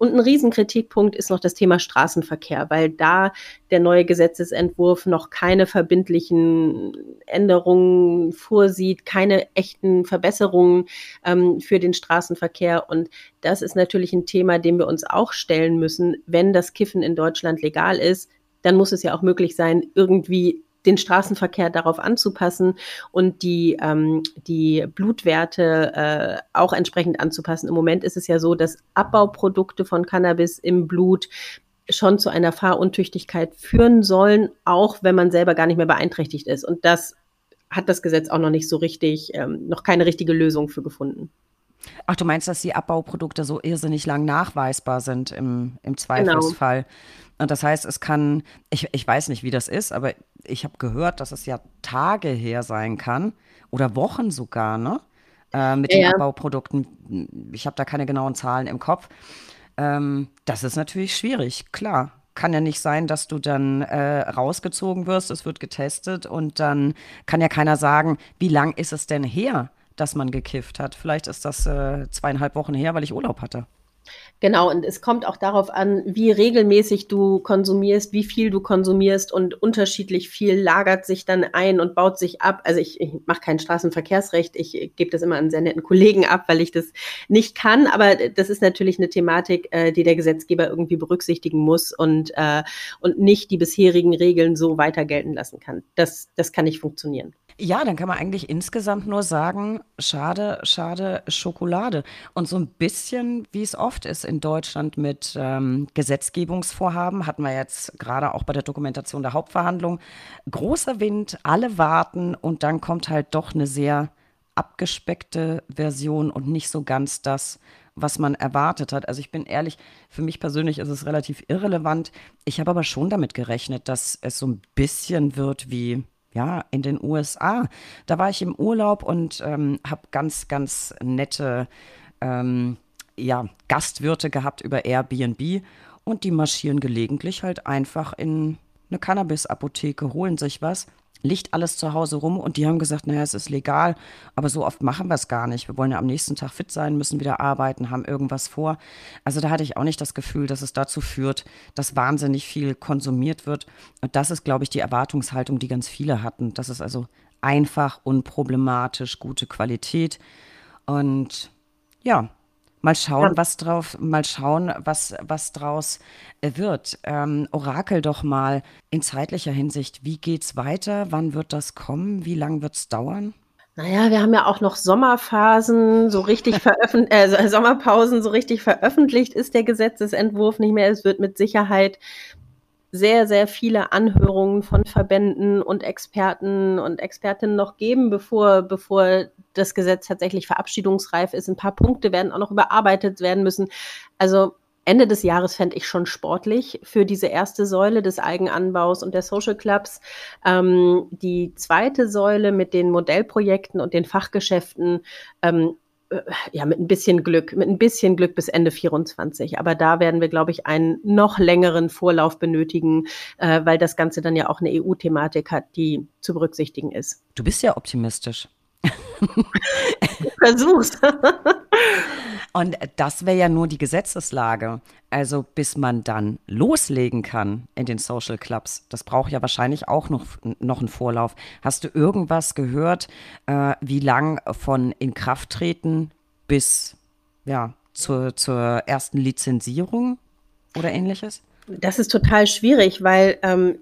Und ein Riesenkritikpunkt ist noch das Thema Straßenverkehr, weil da der neue Gesetzesentwurf noch keine verbindlichen Änderungen vorsieht, keine echten Verbesserungen ähm, für den Straßenverkehr. Und das ist natürlich ein Thema, dem wir uns auch stellen müssen. Wenn das Kiffen in Deutschland legal ist, dann muss es ja auch möglich sein, irgendwie den Straßenverkehr darauf anzupassen und die, ähm, die Blutwerte äh, auch entsprechend anzupassen. Im Moment ist es ja so, dass Abbauprodukte von Cannabis im Blut schon zu einer Fahruntüchtigkeit führen sollen, auch wenn man selber gar nicht mehr beeinträchtigt ist. Und das hat das Gesetz auch noch nicht so richtig, ähm, noch keine richtige Lösung für gefunden. Ach, du meinst, dass die Abbauprodukte so irrsinnig lang nachweisbar sind im, im genau. Zweifelsfall? Und das heißt, es kann, ich, ich weiß nicht, wie das ist, aber ich habe gehört, dass es ja Tage her sein kann oder Wochen sogar, ne? Äh, mit ja, den. Abbauprodukten. Ich habe da keine genauen Zahlen im Kopf. Ähm, das ist natürlich schwierig, klar. Kann ja nicht sein, dass du dann äh, rausgezogen wirst, es wird getestet und dann kann ja keiner sagen, wie lang ist es denn her, dass man gekifft hat. Vielleicht ist das äh, zweieinhalb Wochen her, weil ich Urlaub hatte. Genau, und es kommt auch darauf an, wie regelmäßig du konsumierst, wie viel du konsumierst und unterschiedlich viel lagert sich dann ein und baut sich ab. Also ich, ich mache kein Straßenverkehrsrecht, ich gebe das immer an sehr netten Kollegen ab, weil ich das nicht kann, aber das ist natürlich eine Thematik, äh, die der Gesetzgeber irgendwie berücksichtigen muss und, äh, und nicht die bisherigen Regeln so weiter gelten lassen kann. Das, das kann nicht funktionieren. Ja, dann kann man eigentlich insgesamt nur sagen, schade, schade Schokolade. Und so ein bisschen, wie es oft ist in Deutschland mit ähm, Gesetzgebungsvorhaben, hatten wir jetzt gerade auch bei der Dokumentation der Hauptverhandlung, großer Wind, alle warten und dann kommt halt doch eine sehr abgespeckte Version und nicht so ganz das, was man erwartet hat. Also ich bin ehrlich, für mich persönlich ist es relativ irrelevant. Ich habe aber schon damit gerechnet, dass es so ein bisschen wird wie ja, in den USA. Da war ich im Urlaub und ähm, habe ganz, ganz nette ähm, ja, Gastwirte gehabt über Airbnb und die marschieren gelegentlich halt einfach in eine Cannabis-Apotheke, holen sich was liegt alles zu Hause rum und die haben gesagt, naja, es ist legal, aber so oft machen wir es gar nicht. Wir wollen ja am nächsten Tag fit sein, müssen wieder arbeiten, haben irgendwas vor. Also da hatte ich auch nicht das Gefühl, dass es dazu führt, dass wahnsinnig viel konsumiert wird. Und das ist, glaube ich, die Erwartungshaltung, die ganz viele hatten. Das ist also einfach, unproblematisch, gute Qualität. Und ja, Mal schauen, ja. was drauf, mal schauen, was, was draus äh, wird. Ähm, Orakel doch mal in zeitlicher Hinsicht. Wie geht's weiter? Wann wird das kommen? Wie lange wird's dauern? Naja, wir haben ja auch noch Sommerphasen, so richtig veröffentlicht, äh, Sommerpausen, so richtig veröffentlicht ist der Gesetzesentwurf nicht mehr. Es wird mit Sicherheit sehr, sehr viele Anhörungen von Verbänden und Experten und Expertinnen noch geben, bevor, bevor das Gesetz tatsächlich verabschiedungsreif ist. Ein paar Punkte werden auch noch überarbeitet werden müssen. Also Ende des Jahres fände ich schon sportlich für diese erste Säule des Eigenanbaus und der Social Clubs. Ähm, die zweite Säule mit den Modellprojekten und den Fachgeschäften ähm, äh, ja, mit ein bisschen Glück, mit ein bisschen Glück bis Ende 24. Aber da werden wir, glaube ich, einen noch längeren Vorlauf benötigen, äh, weil das Ganze dann ja auch eine EU-Thematik hat, die zu berücksichtigen ist. Du bist ja optimistisch. Versuch's. Und das wäre ja nur die Gesetzeslage. Also bis man dann loslegen kann in den Social Clubs, das braucht ja wahrscheinlich auch noch, noch einen Vorlauf. Hast du irgendwas gehört, äh, wie lang von Inkrafttreten bis ja, zur, zur ersten Lizenzierung oder ähnliches? Das ist total schwierig, weil ähm,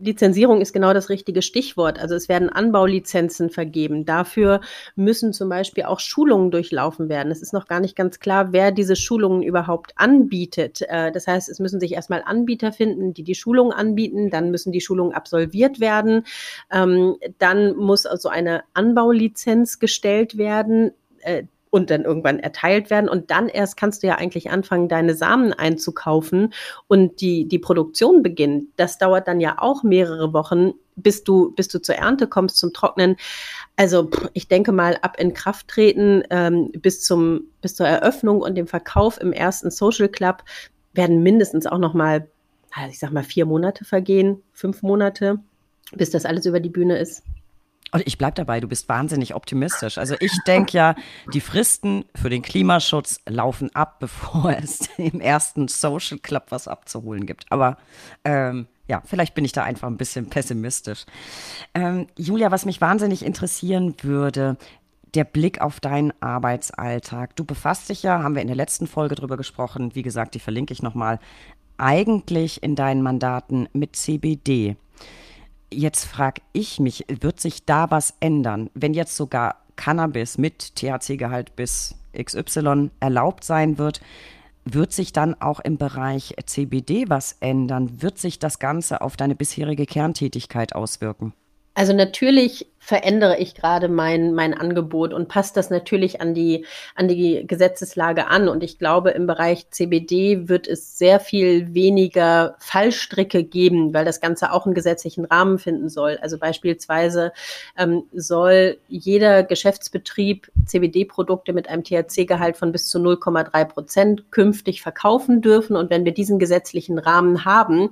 Lizenzierung ist genau das richtige Stichwort. Also es werden Anbaulizenzen vergeben. Dafür müssen zum Beispiel auch Schulungen durchlaufen werden. Es ist noch gar nicht ganz klar, wer diese Schulungen überhaupt anbietet. Äh, das heißt, es müssen sich erstmal Anbieter finden, die die Schulungen anbieten. Dann müssen die Schulungen absolviert werden. Ähm, dann muss also eine Anbaulizenz gestellt werden. Äh, und dann irgendwann erteilt werden. Und dann erst kannst du ja eigentlich anfangen, deine Samen einzukaufen und die, die Produktion beginnt. Das dauert dann ja auch mehrere Wochen, bis du, bis du zur Ernte kommst, zum Trocknen. Also ich denke mal, ab in Kraft treten ähm, bis, zum, bis zur Eröffnung und dem Verkauf im ersten Social Club werden mindestens auch noch mal, ich sag mal, vier Monate vergehen, fünf Monate, bis das alles über die Bühne ist. Und ich bleibe dabei, du bist wahnsinnig optimistisch. Also ich denke ja, die Fristen für den Klimaschutz laufen ab, bevor es im ersten Social Club was abzuholen gibt. Aber ähm, ja, vielleicht bin ich da einfach ein bisschen pessimistisch. Ähm, Julia, was mich wahnsinnig interessieren würde, der Blick auf deinen Arbeitsalltag. Du befasst dich ja, haben wir in der letzten Folge drüber gesprochen, wie gesagt, die verlinke ich nochmal, eigentlich in deinen Mandaten mit CBD. Jetzt frage ich mich, wird sich da was ändern, wenn jetzt sogar Cannabis mit THC-Gehalt bis XY erlaubt sein wird? Wird sich dann auch im Bereich CBD was ändern? Wird sich das Ganze auf deine bisherige Kerntätigkeit auswirken? Also natürlich verändere ich gerade mein, mein Angebot und passe das natürlich an die, an die Gesetzeslage an. Und ich glaube, im Bereich CBD wird es sehr viel weniger Fallstricke geben, weil das Ganze auch einen gesetzlichen Rahmen finden soll. Also beispielsweise ähm, soll jeder Geschäftsbetrieb CBD-Produkte mit einem THC-Gehalt von bis zu 0,3 Prozent künftig verkaufen dürfen. Und wenn wir diesen gesetzlichen Rahmen haben,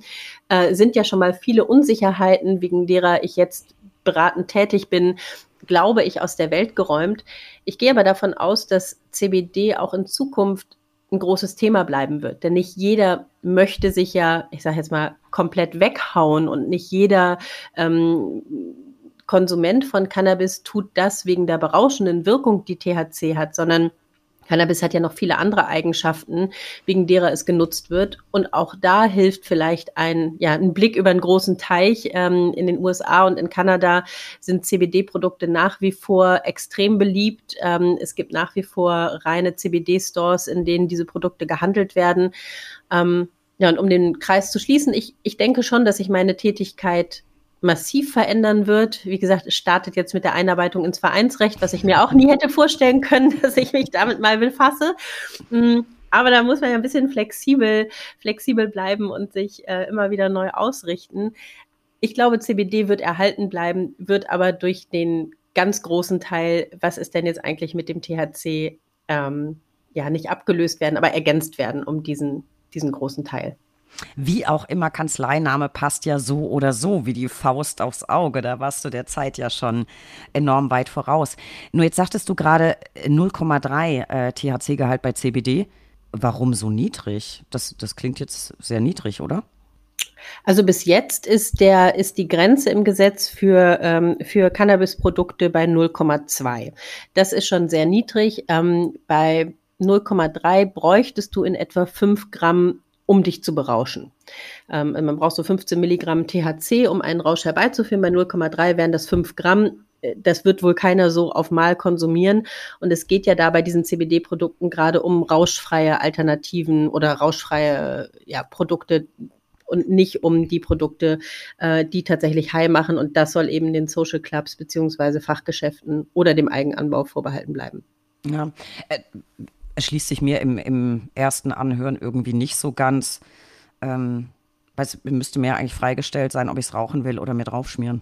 äh, sind ja schon mal viele Unsicherheiten, wegen derer ich jetzt beratend tätig bin, glaube ich, aus der Welt geräumt. Ich gehe aber davon aus, dass CBD auch in Zukunft ein großes Thema bleiben wird. Denn nicht jeder möchte sich ja, ich sage jetzt mal, komplett weghauen und nicht jeder ähm, Konsument von Cannabis tut das wegen der berauschenden Wirkung, die THC hat, sondern Cannabis hat ja noch viele andere Eigenschaften, wegen derer es genutzt wird. Und auch da hilft vielleicht ein, ja, ein Blick über einen großen Teich. Ähm, in den USA und in Kanada sind CBD-Produkte nach wie vor extrem beliebt. Ähm, es gibt nach wie vor reine CBD-Stores, in denen diese Produkte gehandelt werden. Ähm, ja, und um den Kreis zu schließen, ich, ich denke schon, dass ich meine Tätigkeit massiv verändern wird. Wie gesagt, es startet jetzt mit der Einarbeitung ins Vereinsrecht, was ich mir auch nie hätte vorstellen können, dass ich mich damit mal befasse. Mm, aber da muss man ja ein bisschen flexibel, flexibel bleiben und sich äh, immer wieder neu ausrichten. Ich glaube, CBD wird erhalten bleiben, wird aber durch den ganz großen Teil, was ist denn jetzt eigentlich mit dem THC, ähm, ja, nicht abgelöst werden, aber ergänzt werden um diesen, diesen großen Teil. Wie auch immer, Kanzleiname passt ja so oder so wie die Faust aufs Auge. Da warst du der Zeit ja schon enorm weit voraus. Nur jetzt sagtest du gerade 0,3 äh, THC-Gehalt bei CBD. Warum so niedrig? Das, das klingt jetzt sehr niedrig, oder? Also bis jetzt ist der ist die Grenze im Gesetz für ähm, für Cannabisprodukte bei 0,2. Das ist schon sehr niedrig. Ähm, bei 0,3 bräuchtest du in etwa 5 Gramm um dich zu berauschen. Ähm, man braucht so 15 Milligramm THC, um einen Rausch herbeizuführen. Bei 0,3 wären das 5 Gramm. Äh, das wird wohl keiner so auf Mal konsumieren. Und es geht ja da bei diesen CBD-Produkten gerade um rauschfreie Alternativen oder rauschfreie ja, Produkte, und nicht um die Produkte, äh, die tatsächlich high machen. Und das soll eben den Social Clubs beziehungsweise Fachgeschäften oder dem Eigenanbau vorbehalten bleiben. Ja, äh, erschließt sich mir im, im ersten Anhören irgendwie nicht so ganz. Ähm, es müsste mir eigentlich freigestellt sein, ob ich es rauchen will oder mir draufschmieren.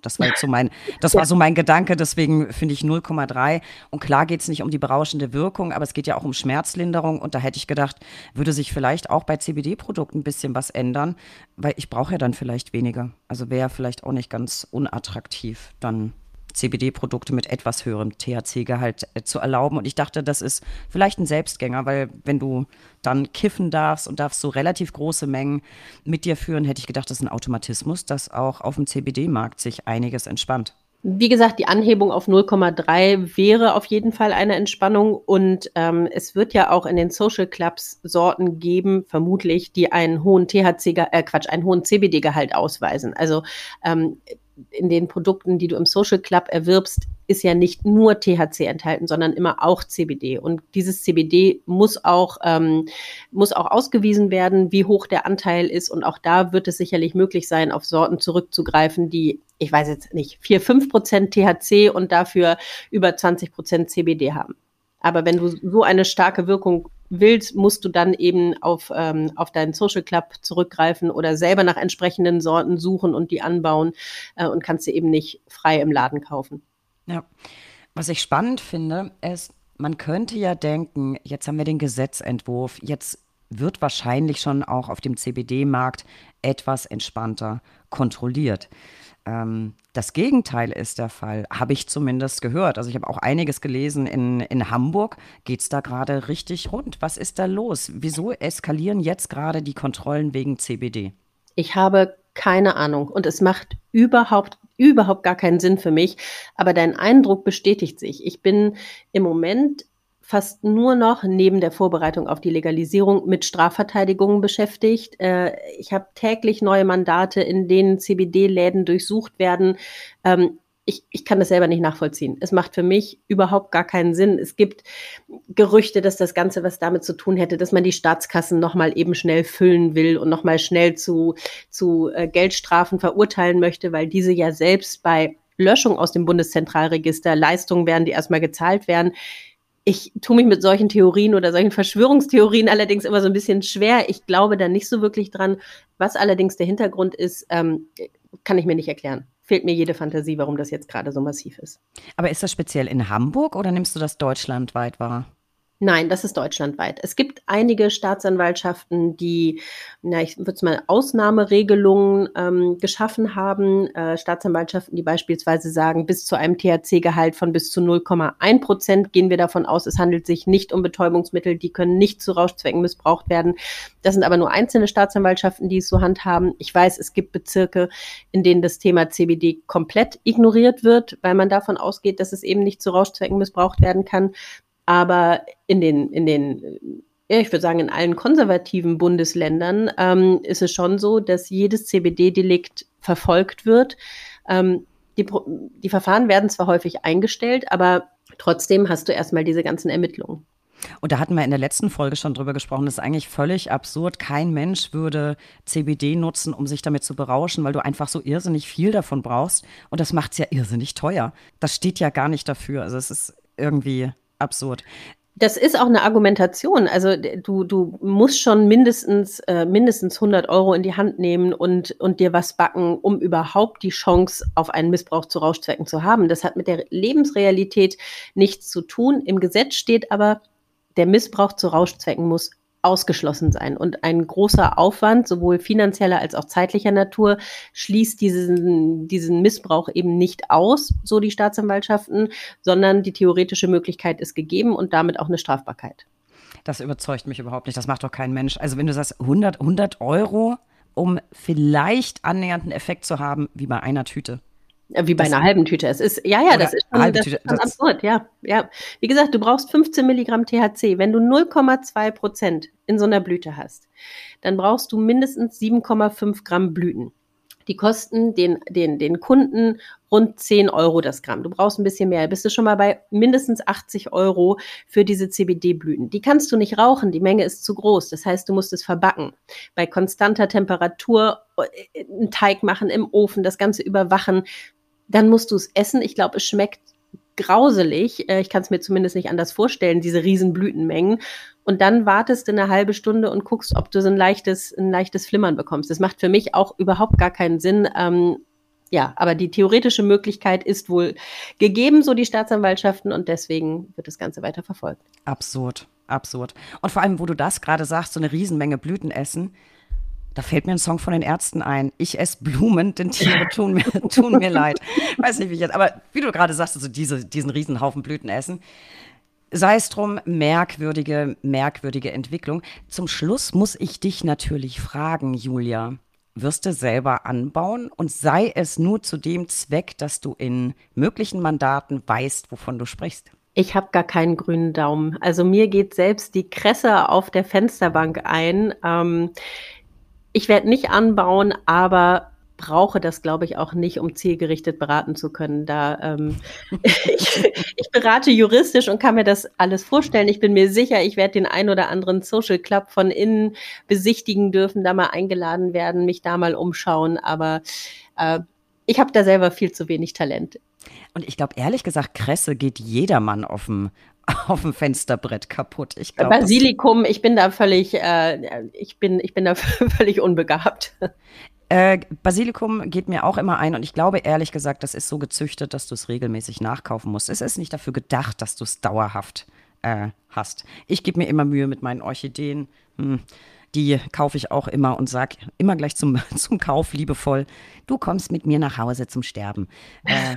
Das war so mein, das war so mein Gedanke, deswegen finde ich 0,3. Und klar geht es nicht um die berauschende Wirkung, aber es geht ja auch um Schmerzlinderung. Und da hätte ich gedacht, würde sich vielleicht auch bei CBD-Produkten ein bisschen was ändern, weil ich brauche ja dann vielleicht weniger. Also wäre vielleicht auch nicht ganz unattraktiv dann CBD-Produkte mit etwas höherem THC-Gehalt äh, zu erlauben. Und ich dachte, das ist vielleicht ein Selbstgänger, weil wenn du dann kiffen darfst und darfst so relativ große Mengen mit dir führen, hätte ich gedacht, das ist ein Automatismus, dass auch auf dem CBD-Markt sich einiges entspannt. Wie gesagt, die Anhebung auf 0,3 wäre auf jeden Fall eine Entspannung und ähm, es wird ja auch in den Social Clubs Sorten geben, vermutlich, die einen hohen THC, äh, Quatsch, einen hohen CBD-Gehalt ausweisen. Also ähm, in den Produkten, die du im Social Club erwirbst, ist ja nicht nur THC enthalten, sondern immer auch CBD. Und dieses CBD muss auch, ähm, muss auch ausgewiesen werden, wie hoch der Anteil ist. Und auch da wird es sicherlich möglich sein, auf Sorten zurückzugreifen, die, ich weiß jetzt nicht, 4, 5 Prozent THC und dafür über 20 Prozent CBD haben. Aber wenn du so eine starke Wirkung willst, musst du dann eben auf, ähm, auf deinen Social Club zurückgreifen oder selber nach entsprechenden Sorten suchen und die anbauen äh, und kannst sie eben nicht frei im Laden kaufen. Ja, was ich spannend finde, ist, man könnte ja denken, jetzt haben wir den Gesetzentwurf, jetzt wird wahrscheinlich schon auch auf dem CBD-Markt etwas entspannter kontrolliert. Ähm, das Gegenteil ist der Fall, habe ich zumindest gehört. Also ich habe auch einiges gelesen. In, in Hamburg geht es da gerade richtig rund. Was ist da los? Wieso eskalieren jetzt gerade die Kontrollen wegen CBD? Ich habe keine Ahnung und es macht überhaupt überhaupt gar keinen Sinn für mich, aber dein Eindruck bestätigt sich. Ich bin im Moment fast nur noch neben der Vorbereitung auf die Legalisierung mit Strafverteidigungen beschäftigt. Äh, ich habe täglich neue Mandate, in denen CBD-Läden durchsucht werden. Ähm, ich, ich kann das selber nicht nachvollziehen. Es macht für mich überhaupt gar keinen Sinn. Es gibt Gerüchte, dass das Ganze was damit zu tun hätte, dass man die Staatskassen nochmal eben schnell füllen will und nochmal schnell zu, zu äh, Geldstrafen verurteilen möchte, weil diese ja selbst bei Löschung aus dem Bundeszentralregister, Leistungen werden, die erstmal gezahlt werden. Ich tue mich mit solchen Theorien oder solchen Verschwörungstheorien allerdings immer so ein bisschen schwer. Ich glaube da nicht so wirklich dran. Was allerdings der Hintergrund ist, ähm, kann ich mir nicht erklären. Fehlt mir jede Fantasie, warum das jetzt gerade so massiv ist. Aber ist das speziell in Hamburg oder nimmst du das deutschlandweit wahr? Nein, das ist deutschlandweit. Es gibt einige Staatsanwaltschaften, die, na, ich würde es mal Ausnahmeregelungen ähm, geschaffen haben. Äh, Staatsanwaltschaften, die beispielsweise sagen, bis zu einem THC-Gehalt von bis zu 0,1 Prozent gehen wir davon aus, es handelt sich nicht um Betäubungsmittel, die können nicht zu Rauschzwecken missbraucht werden. Das sind aber nur einzelne Staatsanwaltschaften, die es so handhaben. Ich weiß, es gibt Bezirke, in denen das Thema CBD komplett ignoriert wird, weil man davon ausgeht, dass es eben nicht zu Rauschzwecken missbraucht werden kann. Aber in den, in den, ich würde sagen, in allen konservativen Bundesländern ähm, ist es schon so, dass jedes CBD-Delikt verfolgt wird. Ähm, die, die Verfahren werden zwar häufig eingestellt, aber trotzdem hast du erstmal diese ganzen Ermittlungen. Und da hatten wir in der letzten Folge schon drüber gesprochen, das ist eigentlich völlig absurd. Kein Mensch würde CBD nutzen, um sich damit zu berauschen, weil du einfach so irrsinnig viel davon brauchst. Und das macht es ja irrsinnig teuer. Das steht ja gar nicht dafür. Also es ist irgendwie absurd. Das ist auch eine Argumentation. Also du, du musst schon mindestens, äh, mindestens 100 Euro in die Hand nehmen und, und dir was backen, um überhaupt die Chance auf einen Missbrauch zu Rauschzwecken zu haben. Das hat mit der Lebensrealität nichts zu tun. Im Gesetz steht aber, der Missbrauch zu Rauschzwecken muss ausgeschlossen sein. Und ein großer Aufwand, sowohl finanzieller als auch zeitlicher Natur, schließt diesen, diesen Missbrauch eben nicht aus, so die Staatsanwaltschaften, sondern die theoretische Möglichkeit ist gegeben und damit auch eine Strafbarkeit. Das überzeugt mich überhaupt nicht. Das macht doch kein Mensch. Also wenn du sagst 100, 100 Euro, um vielleicht annähernd einen Effekt zu haben, wie bei einer Tüte. Wie bei das einer halben Tüte. Es ist, ja, ja, das ist schon, das ist schon absurd, ja, ja. Wie gesagt, du brauchst 15 Milligramm THC. Wenn du 0,2 Prozent in so einer Blüte hast, dann brauchst du mindestens 7,5 Gramm Blüten. Die kosten den, den, den Kunden rund 10 Euro das Gramm. Du brauchst ein bisschen mehr. Bist du schon mal bei mindestens 80 Euro für diese CBD-Blüten. Die kannst du nicht rauchen. Die Menge ist zu groß. Das heißt, du musst es verbacken. Bei konstanter Temperatur äh, einen Teig machen im Ofen, das Ganze überwachen dann musst du es essen. Ich glaube, es schmeckt grauselig. Äh, ich kann es mir zumindest nicht anders vorstellen, diese riesen Blütenmengen. Und dann wartest du eine halbe Stunde und guckst, ob du so ein leichtes, ein leichtes Flimmern bekommst. Das macht für mich auch überhaupt gar keinen Sinn. Ähm, ja, aber die theoretische Möglichkeit ist wohl gegeben, so die Staatsanwaltschaften, und deswegen wird das Ganze weiter verfolgt. Absurd, absurd. Und vor allem, wo du das gerade sagst, so eine Riesenmenge Blüten essen. Da fällt mir ein Song von den Ärzten ein. Ich esse Blumen, denn Tiere tun mir, tun mir leid. Weiß nicht, wie ich jetzt, aber wie du gerade sagst, also diese, diesen Riesenhaufen Blüten essen. Sei es drum, merkwürdige, merkwürdige Entwicklung. Zum Schluss muss ich dich natürlich fragen, Julia. Wirst du selber anbauen und sei es nur zu dem Zweck, dass du in möglichen Mandaten weißt, wovon du sprichst? Ich habe gar keinen grünen Daumen. Also mir geht selbst die Kresse auf der Fensterbank ein. Ähm, ich werde nicht anbauen, aber brauche das, glaube ich, auch nicht, um zielgerichtet beraten zu können. Da ähm, ich, ich, berate juristisch und kann mir das alles vorstellen. Ich bin mir sicher, ich werde den ein oder anderen Social Club von innen besichtigen dürfen, da mal eingeladen werden, mich da mal umschauen. Aber äh, ich habe da selber viel zu wenig Talent. Und ich glaube, ehrlich gesagt, Kresse geht jedermann dem, auf dem Fensterbrett kaputt. Ich glaub, Basilikum, ich bin da völlig, äh, ich bin, ich bin da völlig unbegabt. Äh, Basilikum geht mir auch immer ein und ich glaube ehrlich gesagt, das ist so gezüchtet, dass du es regelmäßig nachkaufen musst. Es ist nicht dafür gedacht, dass du es dauerhaft äh, hast. Ich gebe mir immer Mühe mit meinen Orchideen. Hm die kaufe ich auch immer und sage immer gleich zum, zum Kauf liebevoll, du kommst mit mir nach Hause zum Sterben. Äh,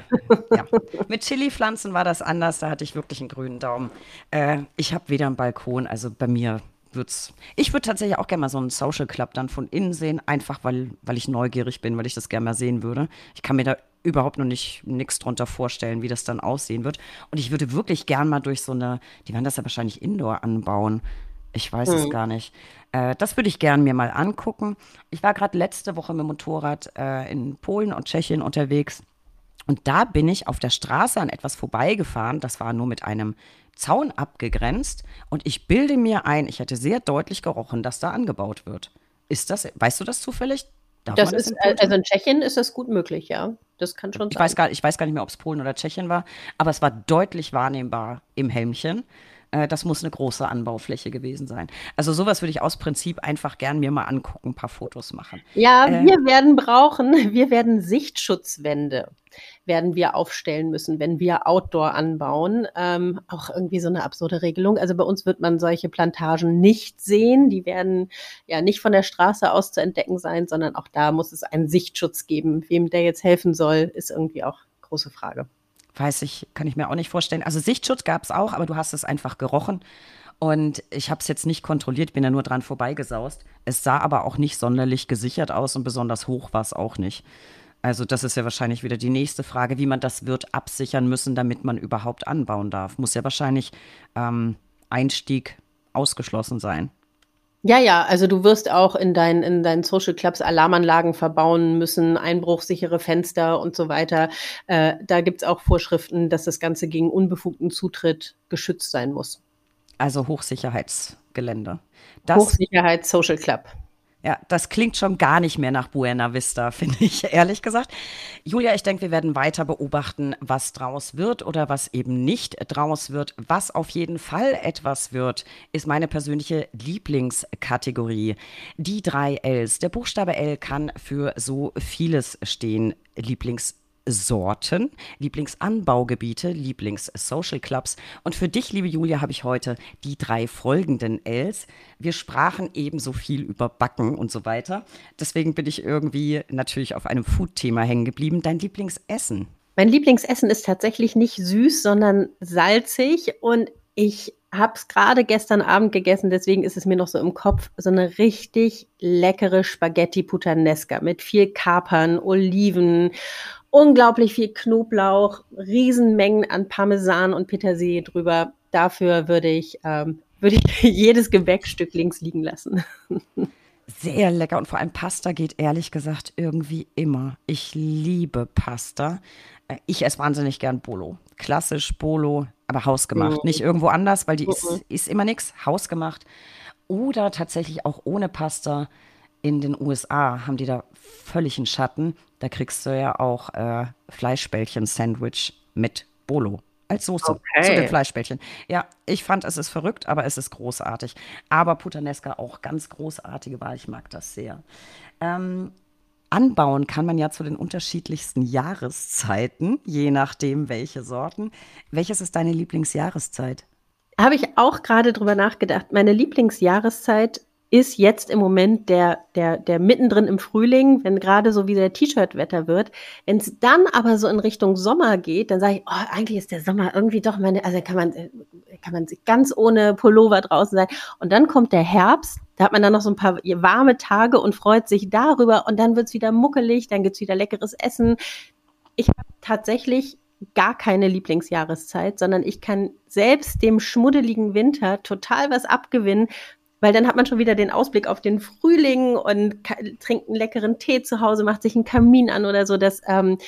ja. Mit Chili-Pflanzen war das anders, da hatte ich wirklich einen grünen Daumen. Äh, ich habe weder einen Balkon, also bei mir wird's. Ich würde tatsächlich auch gerne mal so einen Social Club dann von innen sehen, einfach weil, weil ich neugierig bin, weil ich das gerne mal sehen würde. Ich kann mir da überhaupt noch nicht nichts drunter vorstellen, wie das dann aussehen wird. Und ich würde wirklich gern mal durch so eine, die werden das ja wahrscheinlich Indoor anbauen. Ich weiß hm. es gar nicht. Äh, das würde ich gern mir mal angucken. Ich war gerade letzte Woche mit dem Motorrad äh, in Polen und Tschechien unterwegs. Und da bin ich auf der Straße an etwas vorbeigefahren. Das war nur mit einem Zaun abgegrenzt. Und ich bilde mir ein, ich hätte sehr deutlich gerochen, dass da angebaut wird. Ist das, weißt du das zufällig? Darf das, das ist, also in Tschechien ist das gut möglich, ja. das kann schon ich sein. Weiß gar, ich weiß gar nicht mehr, ob es Polen oder Tschechien war, aber es war deutlich wahrnehmbar im Helmchen. Äh, das muss eine große Anbaufläche gewesen sein. Also sowas würde ich aus Prinzip einfach gern mir mal angucken, ein paar Fotos machen. Ja, äh, wir werden brauchen, wir werden Sichtschutzwände werden wir aufstellen müssen, wenn wir Outdoor anbauen. Ähm, auch irgendwie so eine absurde Regelung. Also bei uns wird man solche Plantagen nicht sehen. Die werden ja nicht von der Straße aus zu entdecken sein, sondern auch da muss es einen Sichtschutz geben. Wem der jetzt helfen soll, ist irgendwie auch große Frage. Weiß ich, kann ich mir auch nicht vorstellen. Also Sichtschutz gab es auch, aber du hast es einfach gerochen. Und ich habe es jetzt nicht kontrolliert, bin ja nur dran vorbeigesaust. Es sah aber auch nicht sonderlich gesichert aus und besonders hoch war es auch nicht. Also das ist ja wahrscheinlich wieder die nächste Frage, wie man das wird absichern müssen, damit man überhaupt anbauen darf. Muss ja wahrscheinlich ähm, Einstieg ausgeschlossen sein. Ja, ja, also du wirst auch in, dein, in deinen Social Clubs Alarmanlagen verbauen müssen, einbruchsichere Fenster und so weiter. Äh, da gibt es auch Vorschriften, dass das Ganze gegen unbefugten Zutritt geschützt sein muss. Also Hochsicherheitsgelände. Das, Hochsicherheits Social Club. Ja, das klingt schon gar nicht mehr nach Buena Vista, finde ich, ehrlich gesagt. Julia, ich denke, wir werden weiter beobachten, was draus wird oder was eben nicht draus wird. Was auf jeden Fall etwas wird, ist meine persönliche Lieblingskategorie. Die drei Ls. Der Buchstabe L kann für so vieles stehen. Lieblings Sorten, Lieblingsanbaugebiete, Lieblings-Social Clubs. Und für dich, liebe Julia, habe ich heute die drei folgenden Ls. Wir sprachen ebenso viel über Backen und so weiter. Deswegen bin ich irgendwie natürlich auf einem Food-Thema hängen geblieben. Dein Lieblingsessen? Mein Lieblingsessen ist tatsächlich nicht süß, sondern salzig. Und ich habe es gerade gestern Abend gegessen, deswegen ist es mir noch so im Kopf. So eine richtig leckere Spaghetti Puttanesca mit viel Kapern, Oliven unglaublich viel Knoblauch, Riesenmengen an Parmesan und Petersilie drüber. Dafür würde ich, ähm, würde ich jedes Gebäckstück links liegen lassen. Sehr lecker und vor allem Pasta geht ehrlich gesagt irgendwie immer. Ich liebe Pasta. Äh, ich esse wahnsinnig gern Bolo. Klassisch Bolo, aber hausgemacht. Mhm. Nicht irgendwo anders, weil die mhm. ist, ist immer nichts. Hausgemacht. Oder tatsächlich auch ohne Pasta in den USA haben die da völlig einen Schatten. Da kriegst du ja auch äh, Fleischbällchen-Sandwich mit Bolo als Soße okay. zu den Fleischbällchen. Ja, ich fand, es ist verrückt, aber es ist großartig. Aber Puttanesca auch ganz großartige Wahl. Ich mag das sehr. Ähm, anbauen kann man ja zu den unterschiedlichsten Jahreszeiten, je nachdem, welche Sorten. Welches ist deine Lieblingsjahreszeit? Habe ich auch gerade drüber nachgedacht. Meine Lieblingsjahreszeit ist jetzt im Moment der, der, der mittendrin im Frühling, wenn gerade so wie der T-Shirt-Wetter wird. Wenn es dann aber so in Richtung Sommer geht, dann sage ich, oh, eigentlich ist der Sommer irgendwie doch meine, also kann man, äh, kann man ganz ohne Pullover draußen sein. Und dann kommt der Herbst, da hat man dann noch so ein paar warme Tage und freut sich darüber und dann wird es wieder muckelig, dann gibt es wieder leckeres Essen. Ich habe tatsächlich gar keine Lieblingsjahreszeit, sondern ich kann selbst dem schmuddeligen Winter total was abgewinnen, weil dann hat man schon wieder den Ausblick auf den Frühling und trinkt einen leckeren Tee zu Hause, macht sich einen Kamin an oder so. Das, ähm,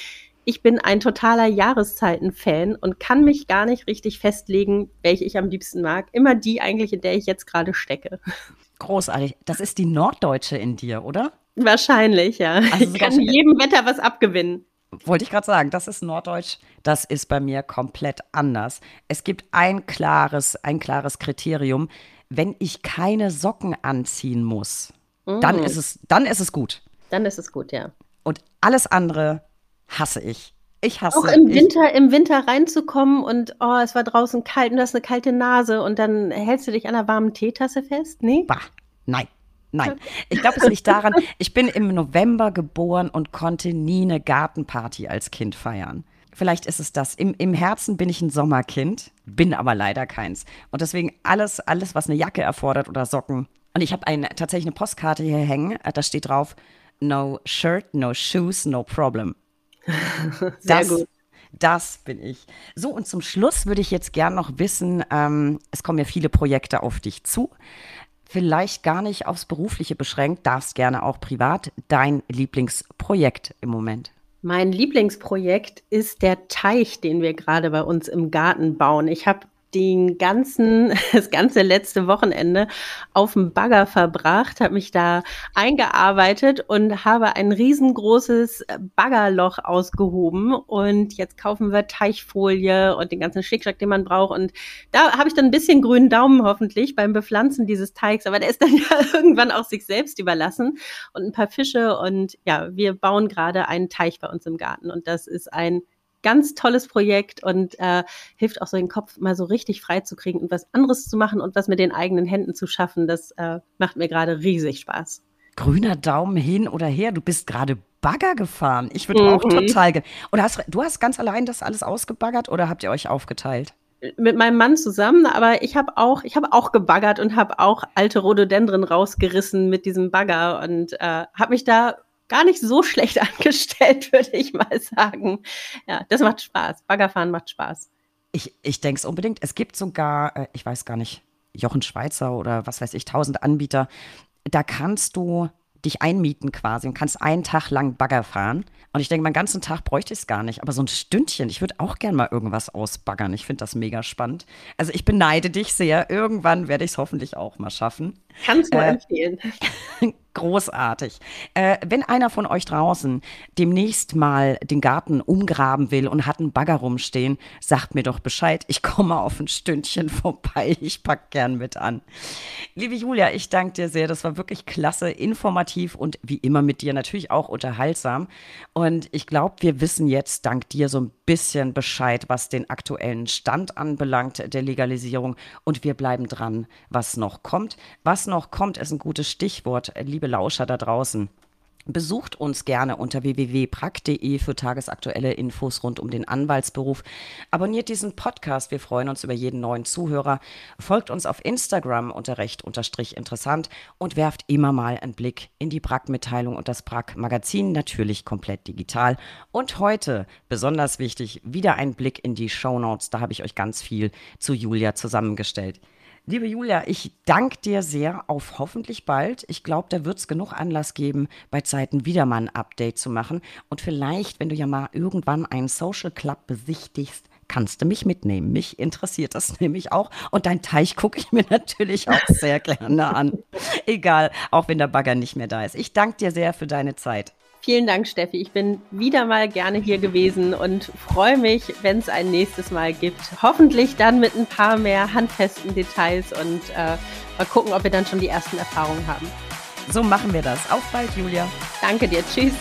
ich bin ein totaler Jahreszeiten-Fan und kann mich gar nicht richtig festlegen, welche ich am liebsten mag. Immer die eigentlich, in der ich jetzt gerade stecke. Großartig. Das ist die Norddeutsche in dir, oder? Wahrscheinlich, ja. Also ich kann jedem Wetter was abgewinnen. Wollte ich gerade sagen, das ist Norddeutsch, das ist bei mir komplett anders. Es gibt ein klares, ein klares Kriterium wenn ich keine Socken anziehen muss, mhm. dann, ist es, dann ist es gut. Dann ist es gut, ja. Und alles andere hasse ich. Ich hasse Auch im Winter, im Winter reinzukommen und oh, es war draußen kalt und du hast eine kalte Nase und dann hältst du dich an einer warmen Teetasse fest? Nee? Bah, nein. Nein, ich glaube, es liegt daran, ich bin im November geboren und konnte nie eine Gartenparty als Kind feiern. Vielleicht ist es das. Im, Im Herzen bin ich ein Sommerkind, bin aber leider keins. Und deswegen alles, alles, was eine Jacke erfordert oder Socken. Und ich habe ein, tatsächlich eine Postkarte hier hängen, da steht drauf, no shirt, no shoes, no problem. Sehr das, gut. Das bin ich. So, und zum Schluss würde ich jetzt gern noch wissen, ähm, es kommen ja viele Projekte auf dich zu. Vielleicht gar nicht aufs Berufliche beschränkt, darfst gerne auch privat dein Lieblingsprojekt im Moment. Mein Lieblingsprojekt ist der Teich, den wir gerade bei uns im Garten bauen. Ich habe den ganzen, das ganze letzte Wochenende auf dem Bagger verbracht, habe mich da eingearbeitet und habe ein riesengroßes Baggerloch ausgehoben. Und jetzt kaufen wir Teichfolie und den ganzen Schickschrack, den man braucht. Und da habe ich dann ein bisschen grünen Daumen hoffentlich beim Bepflanzen dieses Teigs. Aber der ist dann ja irgendwann auch sich selbst überlassen und ein paar Fische. Und ja, wir bauen gerade einen Teich bei uns im Garten. Und das ist ein ganz tolles Projekt und äh, hilft auch so den Kopf mal so richtig frei zu kriegen und was anderes zu machen und was mit den eigenen Händen zu schaffen. Das äh, macht mir gerade riesig Spaß. Grüner Daumen hin oder her. Du bist gerade Bagger gefahren. Ich würde mhm. auch total gerne. Oder hast du hast ganz allein das alles ausgebaggert oder habt ihr euch aufgeteilt? mit meinem Mann zusammen, aber ich habe auch, ich habe auch gebaggert und habe auch alte Rhododendren rausgerissen mit diesem Bagger und äh, habe mich da gar nicht so schlecht angestellt, würde ich mal sagen. Ja, das macht Spaß. Baggerfahren macht Spaß. Ich, ich denke es unbedingt. Es gibt sogar, äh, ich weiß gar nicht, Jochen Schweizer oder was weiß ich, tausend Anbieter. Da kannst du dich einmieten quasi und kannst einen Tag lang Bagger fahren. Und ich denke, meinen ganzen Tag bräuchte ich es gar nicht. Aber so ein Stündchen, ich würde auch gern mal irgendwas ausbaggern. Ich finde das mega spannend. Also ich beneide dich sehr. Irgendwann werde ich es hoffentlich auch mal schaffen. Kannst du äh, empfehlen. großartig. Äh, wenn einer von euch draußen demnächst mal den Garten umgraben will und hat einen Bagger rumstehen, sagt mir doch Bescheid. Ich komme auf ein Stündchen vorbei. Ich pack gern mit an. Liebe Julia, ich danke dir sehr. Das war wirklich klasse, informativ und wie immer mit dir natürlich auch unterhaltsam. Und ich glaube, wir wissen jetzt dank dir so ein bisschen Bescheid, was den aktuellen Stand anbelangt der Legalisierung. Und wir bleiben dran, was noch kommt. Was noch kommt, ist ein gutes Stichwort, liebe Lauscher da draußen. Besucht uns gerne unter www.prack.de für tagesaktuelle Infos rund um den Anwaltsberuf. Abonniert diesen Podcast. Wir freuen uns über jeden neuen Zuhörer. Folgt uns auf Instagram unter recht unterstrich interessant und werft immer mal einen Blick in die Brack-Mitteilung und das Brack-Magazin, natürlich komplett digital. Und heute, besonders wichtig, wieder ein Blick in die Show Notes. Da habe ich euch ganz viel zu Julia zusammengestellt. Liebe Julia, ich danke dir sehr auf hoffentlich bald. Ich glaube, da wird es genug Anlass geben, bei Zeiten wieder mal ein Update zu machen. Und vielleicht, wenn du ja mal irgendwann einen Social Club besichtigst, kannst du mich mitnehmen. Mich interessiert das nämlich auch. Und dein Teich gucke ich mir natürlich auch sehr gerne an. Egal, auch wenn der Bagger nicht mehr da ist. Ich danke dir sehr für deine Zeit. Vielen Dank, Steffi. Ich bin wieder mal gerne hier gewesen und freue mich, wenn es ein nächstes Mal gibt. Hoffentlich dann mit ein paar mehr handfesten Details und äh, mal gucken, ob wir dann schon die ersten Erfahrungen haben. So machen wir das. Auf bald, Julia. Danke dir. Tschüss.